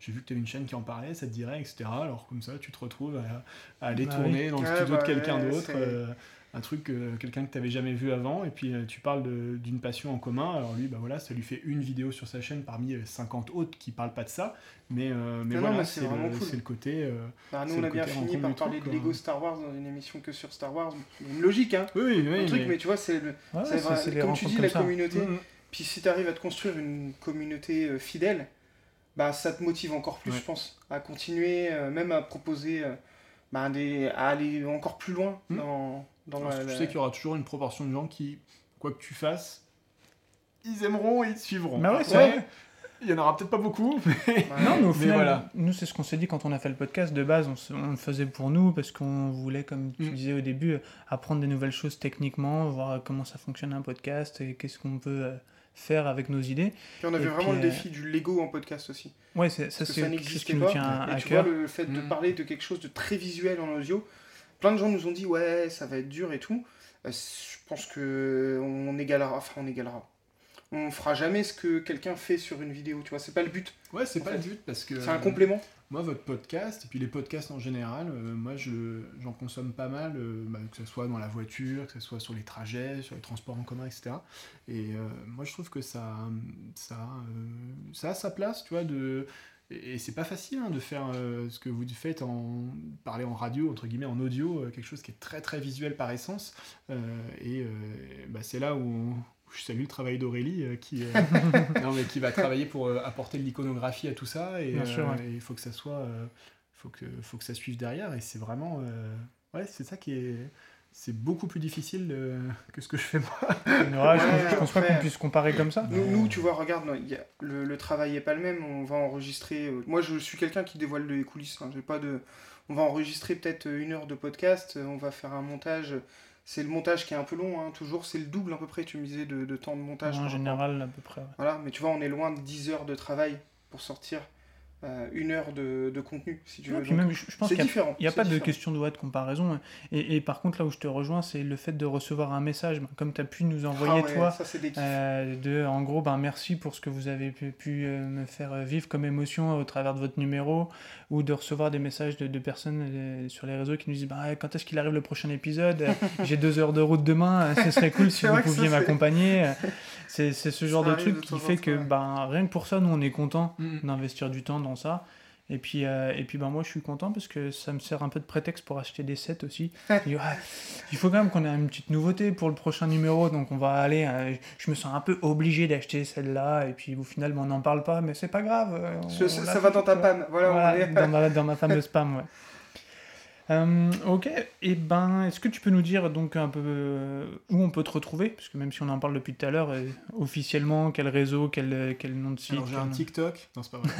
j'ai vu que tu avais une chaîne qui en parlait, ça te dirait, etc. Alors comme ça, tu te retrouves à, à aller
Bah
tourner dans le studio
bah,
de quelqu'un
ouais,
d'autre. Euh, un truc, euh, quelqu'un que tu n'avais jamais vu avant, et puis euh, tu parles de- d'une passion en commun. Alors lui, bah voilà, ça lui fait une vidéo sur sa chaîne parmi euh, 50 autres qui parlent pas de ça, mais, euh, mais
Non, non,
voilà,
mais c'est
le,
cool.
c'est le côté. euh,
Bah, nous, on a bien fini par parler
truc,
de. Lego Star Wars dans une émission que sur Star Wars. Une logique, hein.
Oui, oui, oui.
truc,
mais-
tu vois, c'est le,
Ouais,
c'est
ouais,
vrai,
c'est- c'est des
comme tu dis,
comme
la
ça.
communauté.
Mm, mm.
Puis si tu arrives à te construire une communauté euh, fidèle, bah ça te motive encore plus,
Ouais.
je pense, à continuer, euh, même à proposer, euh, bah, des, à aller encore plus loin
Mm.
dans, dans
Parce
la,
que tu
la-
sais qu'il y aura toujours une proportion de gens qui, quoi que tu fasses, ils aimeront et ils te suivront.
Bah ouais, c'est
Après,
vrai.
Il y en aura peut-être pas beaucoup, mais
Non, mais au
Mais
final,
voilà.
nous, c'est ce qu'on s'est dit quand on a fait le podcast. De base, on, se- on le faisait pour nous parce qu'on voulait, comme tu
Mm.
disais au début, apprendre des nouvelles choses techniquement, voir comment ça fonctionne un podcast et qu'est-ce qu'on peut euh, faire avec nos idées.
Puis on avait
Et
vraiment
puis,
le
euh,
défi du Lego en podcast aussi.
Ouais, c'est, ça, c'est
ça n'existait
qui nous
pas.
tient
Et
à
tu vois,
cœur.
le fait de
Mm.
parler de quelque chose de très visuel en audio, plein de gens nous ont dit ouais, ça va être dur et tout. Euh, je pense que on égalera, enfin on égalera. On fera jamais ce que quelqu'un fait sur une vidéo, tu vois, c'est pas le but,
ouais, c'est pas
fait,
le but parce que
c'est un complément.
moi, votre podcast et puis les podcasts en général, euh, moi, je j'en consomme pas mal, euh, bah, que ce soit dans la voiture, que ce soit sur les trajets, sur les transports en commun, etc. Et euh, moi, je trouve que ça, ça, euh, ça a sa place, tu vois, de et c'est pas facile hein, de faire euh, ce que vous faites en parler en radio entre guillemets en audio euh, quelque chose qui est très très visuel par essence. Euh, et bah, c'est là où, où je salue le travail d'Aurélie qui non, mais qui va travailler pour apporter de l'iconographie à tout ça. Et
ouais.
il faut que ça soit faut que faut que ça suive derrière. Et c'est vraiment ouais c'est ça qui est c'est beaucoup plus difficile euh, que ce que je fais moi
Ouais, je, pense, je pense pas qu'on puisse comparer comme ça.
Nous, nous, tu vois, regarde, non, il y a- le, le travail est pas le même. On va enregistrer. euh, moi, je suis quelqu'un qui dévoile les coulisses. hein, j'ai pas de. On va enregistrer peut-être une heure de podcast. euh, On va faire un montage. C'est le montage qui est un peu long. hein, toujours, c'est le double à peu près. Tu me disais de, de temps de montage.
en général, à peu près. ouais.
Voilà, mais tu vois, on est loin de 10 heures de travail pour sortir euh, une heure de, de contenu, si tu
Ouais,
veux. Donc,
même, je je pense qu'il a- n'y a
c'est
pas de question de ouais, de comparaison. Et, et par contre, là où je te rejoins, c'est le fait de recevoir un message, ben, comme tu as pu nous envoyer,
Ah ouais,
toi,
ça
euh, de, en gros, ben, merci pour ce que vous avez pu, pu, euh, me faire vivre comme émotion au travers de votre numéro, ou de recevoir des messages de, de personnes euh, sur les réseaux qui nous disent bah, quand est-ce qu'il arrive le prochain épisode? Euh, J'ai deux heures de route demain, euh, ce serait cool si vous pouviez m'accompagner. C'est ce genre
Ça
de truc
de
qui fait que ben, rien que pour ça, nous, on est content
Mm.
d'investir du temps dans ça. Et puis, euh, et puis ben, moi, je suis content parce que ça me sert un peu de prétexte pour acheter des sets aussi. Ouais, il faut quand même qu'on ait une petite nouveauté pour le prochain numéro, donc on va aller. euh, je me sens un peu obligé d'acheter celle-là, et puis au final, ben, on n'en parle pas, mais c'est pas grave. euh, on-
Ce-
on
ça va dans ta panne. Voilà, on
Voilà,
est-
dans, ma, dans ma fameuse spam, ouais. Euh, ok, et ben, est-ce que tu peux nous dire donc un peu euh, où on peut te retrouver? Parce que même si on en parle depuis tout à l'heure, euh, officiellement, quel réseau, quel, quel nom de site
Alors j'ai un TikTok. Non, c'est pas vrai.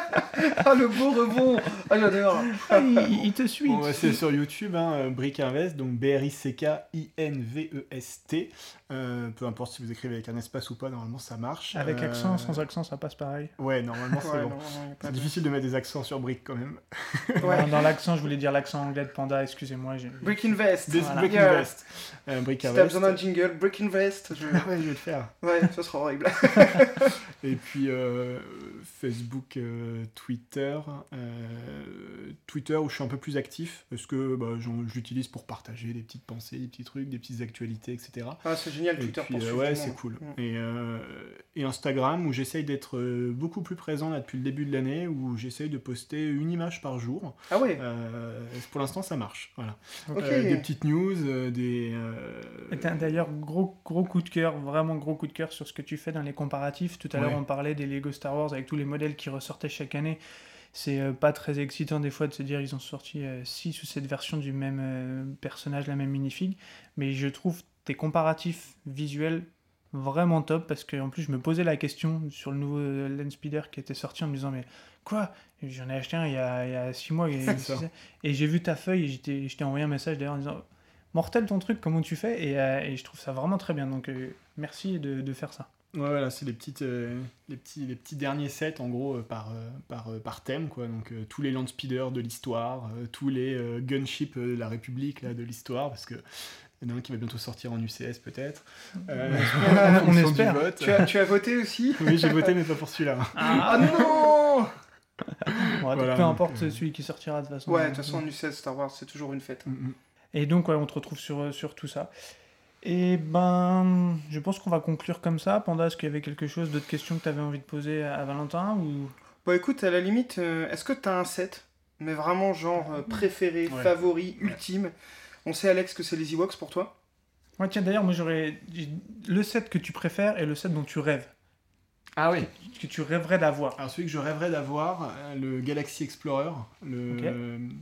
Ah, le beau rebond Ah, j'adore
Ah, il, il te suit.
Bon,
suit.
c'est sur YouTube, hein, Brick Invest, donc B-R-I-C-K-I-N-V-E-S-T. Euh, peu importe si vous écrivez avec un espace ou pas, normalement ça marche.
Avec
Euh,
accent, sans accent, ça passe pareil.
Ouais, normalement c'est
Ouais,
bon. C'est difficile de mettre des accents sur Brick quand même.
Ouais.
Dans, dans l'accent, je voulais dire l'accent anglais de Panda, excusez-moi. j'ai-
Brick Invest
Des
Voilà.
Brick. Invest. Euh, Brick
Si t'as besoin d'un jingle, Brick Invest, je...
Ah ouais, je vais le faire.
Ouais, ça sera horrible.
Et puis euh, Facebook, euh, Twitter. euh, Twitter où je suis un peu plus actif parce que bah, je l'utilise pour partager des petites pensées, des petits trucs, des petites actualités, etc.
Ah, c'est génial,
Et
Twitter
puis,
pour
euh,
suivre
ouais, c'est cool.
Mm.
Et, et Instagram où j'essaye d'être beaucoup plus présent là depuis le début de l'année, où j'essaye de poster une image par jour.
Ah ouais
Euh, pour l'instant, ça marche. Voilà. Euh, des petites news, euh, des. euh,
D'ailleurs, gros, gros coup de cœur, vraiment gros coup de cœur sur ce que tu fais dans les comparatifs. Tout à l'heure, on parlait des Lego Star Wars avec tous les modèles qui ressortaient chaque année. C'est euh, pas très excitant des fois de se dire ils ont sorti 6 ou 7 versions du même euh, personnage, la même minifig. Mais je trouve tes comparatifs visuels vraiment top parce que en plus je me posais la question sur le nouveau euh, Landspeeder qui était sorti en me disant mais quoi? J'en ai acheté un il y a 6 mois et,
C'est ça.
et j'ai vu ta feuille et je t'ai envoyé un message d'ailleurs en disant mortel ton truc, comment tu fais? Et, euh, et je trouve ça vraiment très bien. Donc euh, merci de, de faire ça.
Ouais, voilà, c'est les, petites, euh, les, petits, les petits derniers sets en gros par, par, par thème. Quoi. Donc tous les land speeders de l'histoire, tous les gunships de la République là, de l'histoire, parce que. Il y en a un qui va bientôt sortir en UCS peut-être. Euh,
On- espère.
vote.
tu, as, tu as voté aussi
Oui, j'ai voté, mais pas pour celui-là.
Ah non
Bon,
Voilà,
peu
donc,
importe
euh,
celui qui sortira de toute façon.
Ouais, de toute façon, en U16 Star Wars, c'est toujours une fête.
Mm, mm.
Et donc, ouais, on te retrouve sur, sur tout ça. Et ben, je pense qu'on va conclure comme ça. Panda, est-ce qu'il y avait quelque chose, d'autres questions que tu avais envie de poser à Valentin ou...
Bon, écoute, à la limite, euh, est-ce que t'as un set? Mais vraiment, genre, euh, préféré,
Ouais.
favori, ultime? On sait, Alex, que c'est les Ewoks pour toi?
Ouais, tiens, d'ailleurs, moi j'aurais le set que tu préfères et le set dont tu rêves,
Ah oui.
que tu rêverais d'avoir.
Alors celui que je rêverais d'avoir, euh, le Galaxy Explorer, le,
Ok.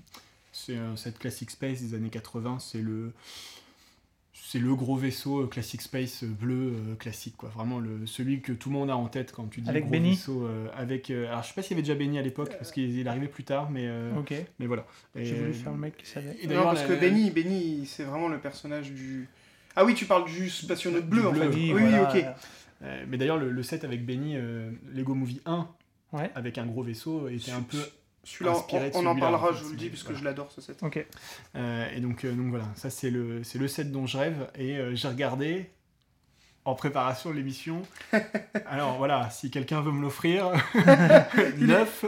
c'est un set Classic Space des années 80, c'est le c'est le gros vaisseau euh, Classic Space euh, bleu euh, classique quoi, vraiment le celui que tout le monde a en tête quand tu dis
Avec
gros
Benny
vaisseau euh, avec euh, alors je sais pas s'il y avait déjà Benny à l'époque parce qu'il il arrivait plus tard mais euh,
Ok,
mais voilà. Et,
j'ai voulu
euh,
faire le mec qui savait.
Non,
d'ailleurs,
parce
la-
que Benny, Benny c'est vraiment le personnage du... Ah oui, tu parles du spationaute bleu,
Du
en
bleu,
fait.
oui,
Oui, ok.
mais d'ailleurs le, le set avec Benny euh, Lego Movie 1
Ouais,
avec un gros vaisseau était un peu
Celui-là, on, en parlera,
en fait,
je vous le dis, parce que
voilà.
je l'adore, ce set.
ok.
Euh, et donc, euh, donc voilà, ça c'est le, c'est le set dont je rêve. Et euh, j'ai regardé en préparation de l'émission. Alors voilà, si quelqu'un veut me l'offrir, neuf,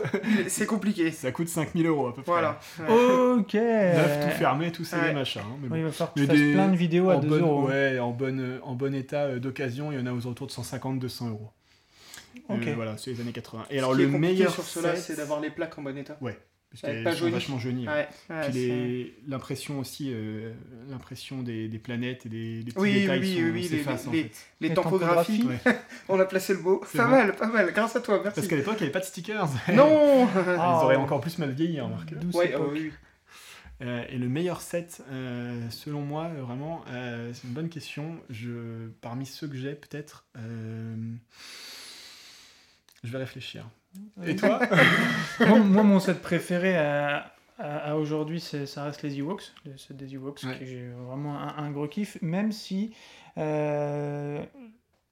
C'est compliqué.
ça coûte 5000 euros à peu près.
Voilà. Ouais.
Ok
Neuf, tout fermé, tout c'est
Ouais.
des machins. hein, mais bon.
Oui, il va falloir que tu
des-
plein de vidéos à
en
2
bonne,
euros.
ouais, en bonne, en bon état d'occasion, il y en a aux alentours de 150-200 euros.
Ok.
Euh, voilà, c'est les années 80. Et
Ce
alors le meilleur
sur cela,
set-
c'est d'avoir les plaques en bon état.
parce
Ouais,
qu'elles
pas
sont vachement jaunies. ouais. L'impression aussi, euh, l'impression des, des planètes et des, des petits
Oui, oui,
détails
oui,
sont-
oui, oui, les-
en
les-
fait.
Les
Les
tampographies,
tampographies.
Ouais.
on a placé le mot.
C'est
Pas
vrai.
mal, pas mal, grâce à toi, merci.
Parce qu'à l'époque, il n'y avait pas de stickers.
Non
Ah,
Ils auraient
oh.
encore plus mal vieilli, remarque.
Douce
Ouais,
époque.
oh, oui.
Euh, et le meilleur set, euh, selon moi, euh, vraiment, euh, c'est une bonne question. Je, parmi ceux que j'ai, peut-être, euh, je vais réfléchir. Et toi
moi, moi, mon set préféré à, à- à aujourd'hui, c'est- ça reste les Ewoks, le set des Ewoks,
Ouais.
que j'ai vraiment un, un gros kiff, même si euh,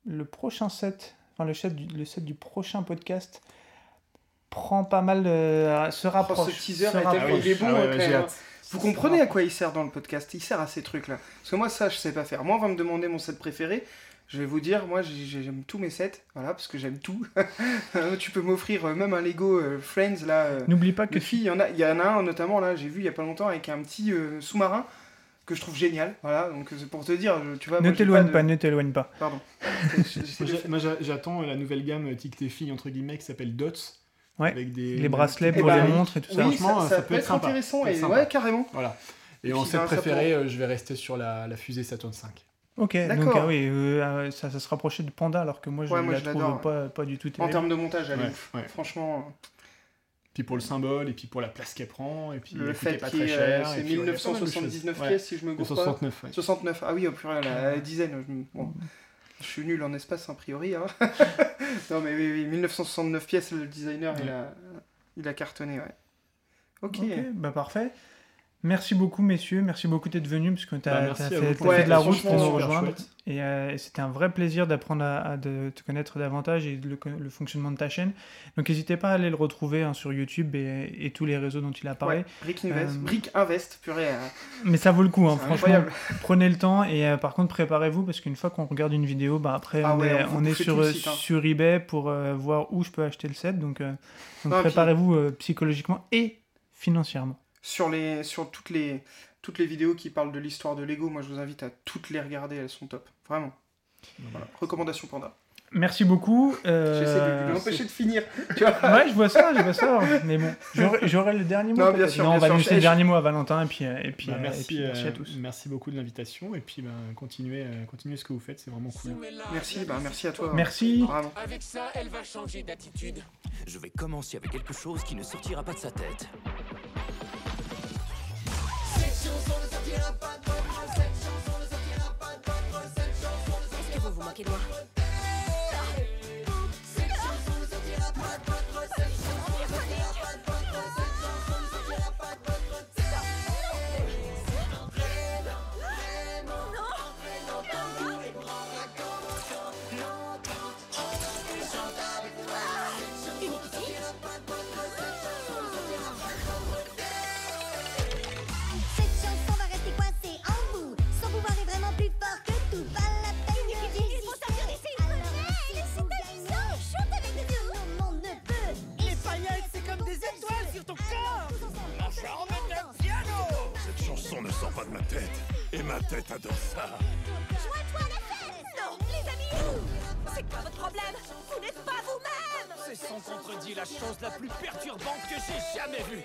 le prochain set, enfin le set, du, le set du prochain podcast prend pas mal, euh, se
Oh,
rapproche.
ce teaser
se rapproche.
bon,
Ah ouais, hâte.
Vous comprenez à quoi il sert dans le podcast? Il sert à ces trucs-là. Parce que moi, ça, je sais pas faire. Moi, on va me demander mon set préféré. Je vais vous dire, moi, j'ai- j'ai- j'aime tous mes sets. Voilà, parce que j'aime tout. tu peux m'offrir euh, même un Lego euh, Friends, là. euh,
N'oublie pas que
filles, il y en a, il y en a un notamment là, j'ai vu il y a pas longtemps avec un petit euh, sous-marin que je trouve génial. Voilà, donc c'est pour te dire, tu vois.
ne t'éloigne
de-
pas, ne t'éloigne pas.
Pardon.
Moi, j'attends la nouvelle gamme Tic tes filles entre guillemets qui s'appelle Dots.
Ouais.
Avec des,
Les bracelets pour les montres et tout ça.
Oui,
franchement,
ça,
ça
ça
peut
peut
être sympa.
intéressant
Ça peut
et
sympa.
ouais, carrément.
Voilà. Et,
Et
en set
ben,
préféré, euh, je vais rester sur la, la fusée Saturn 5.
Ok, donc ah oui, euh, euh, ça, ça se rapprochait de Panda alors que moi je
Ouais, moi,
la
je
trouve pas, pas du tout
En
terrible.
termes de montage, elle est
Ouais,
ouf.
ouais.
Franchement,
Puis pour le symbole, et puis pour la place qu'elle prend, et puis
le fait
pas
qu'il
très
y ait,
cher.
euh, c'est
puis, ouais, il y a pas mal de choses.
1979
Ouais.
pièces si je me gourre pas.
69, ouais.
69, ah oui, au purée, la dizaine. je- bon. Je suis nul en espace, a priori. hein. non, mais oui, oui, 1969 pièces, le designer, il, a, il a cartonné, ouais. Ok.
Ok, bah parfait. Merci beaucoup, messieurs. Merci beaucoup d'être venus parce que tu as,
Bah,
fait, de la route pour nous rejoindre.
chouette.
Et, euh, et c'était un vrai plaisir d'apprendre à, à de te connaître davantage et le, le fonctionnement de ta chaîne. Donc n'hésitez pas à aller le retrouver hein, sur YouTube et, et tous les réseaux dont il a parlé.
Ouais, Brick Invest,
Euh,
Brick Invest, purée. euh,
Mais ça vaut le coup, hein, franchement. Prenez le temps et par contre préparez-vous parce qu'une fois qu'on regarde une vidéo, bah après
Ah
on
ouais,
est,
on vous
on est
bouffe
sur,
tout le site, hein.
sur eBay pour voir où je peux acheter le set. Donc, préparez-vous psychologiquement et financièrement.
Sur, les, sur toutes, les, toutes les vidéos qui parlent de l'histoire de Lego, moi je vous invite à toutes les regarder, elles sont top. Vraiment. Voilà. Recommandation Panda.
Merci beaucoup. euh,
J'essaie de, de l'empêcher de finir. Tu vois
Ouais, je vois ça, je vois ça. Mais bon, j'aurai- le dernier mot.
Non, bien sûr,
Non,
bien
on va
sûr.
laisser
Je-
le dernier mot à Valentin et puis, euh, et puis,
Bah,
euh, et
merci,
puis merci à
euh,
tous.
merci beaucoup de l'invitation, et puis bah, continuez, euh, continuez ce que vous faites, c'est vraiment cool.
Merci, bah merci à toi.
Merci.
Avec ça, elle va changer d'attitude.
Je vais commencer avec quelque chose qui ne sortira pas de sa tête.
Est-ce que vous vous moquez de moi?
Cette
pas de ma tête. Et ma tête adore ça.
Joins-toi à la fête.
Non, les amis C'est quoi votre problème Vous n'êtes pas vous-même
C'est sans contredit la chose la plus perturbante que j'ai jamais vue.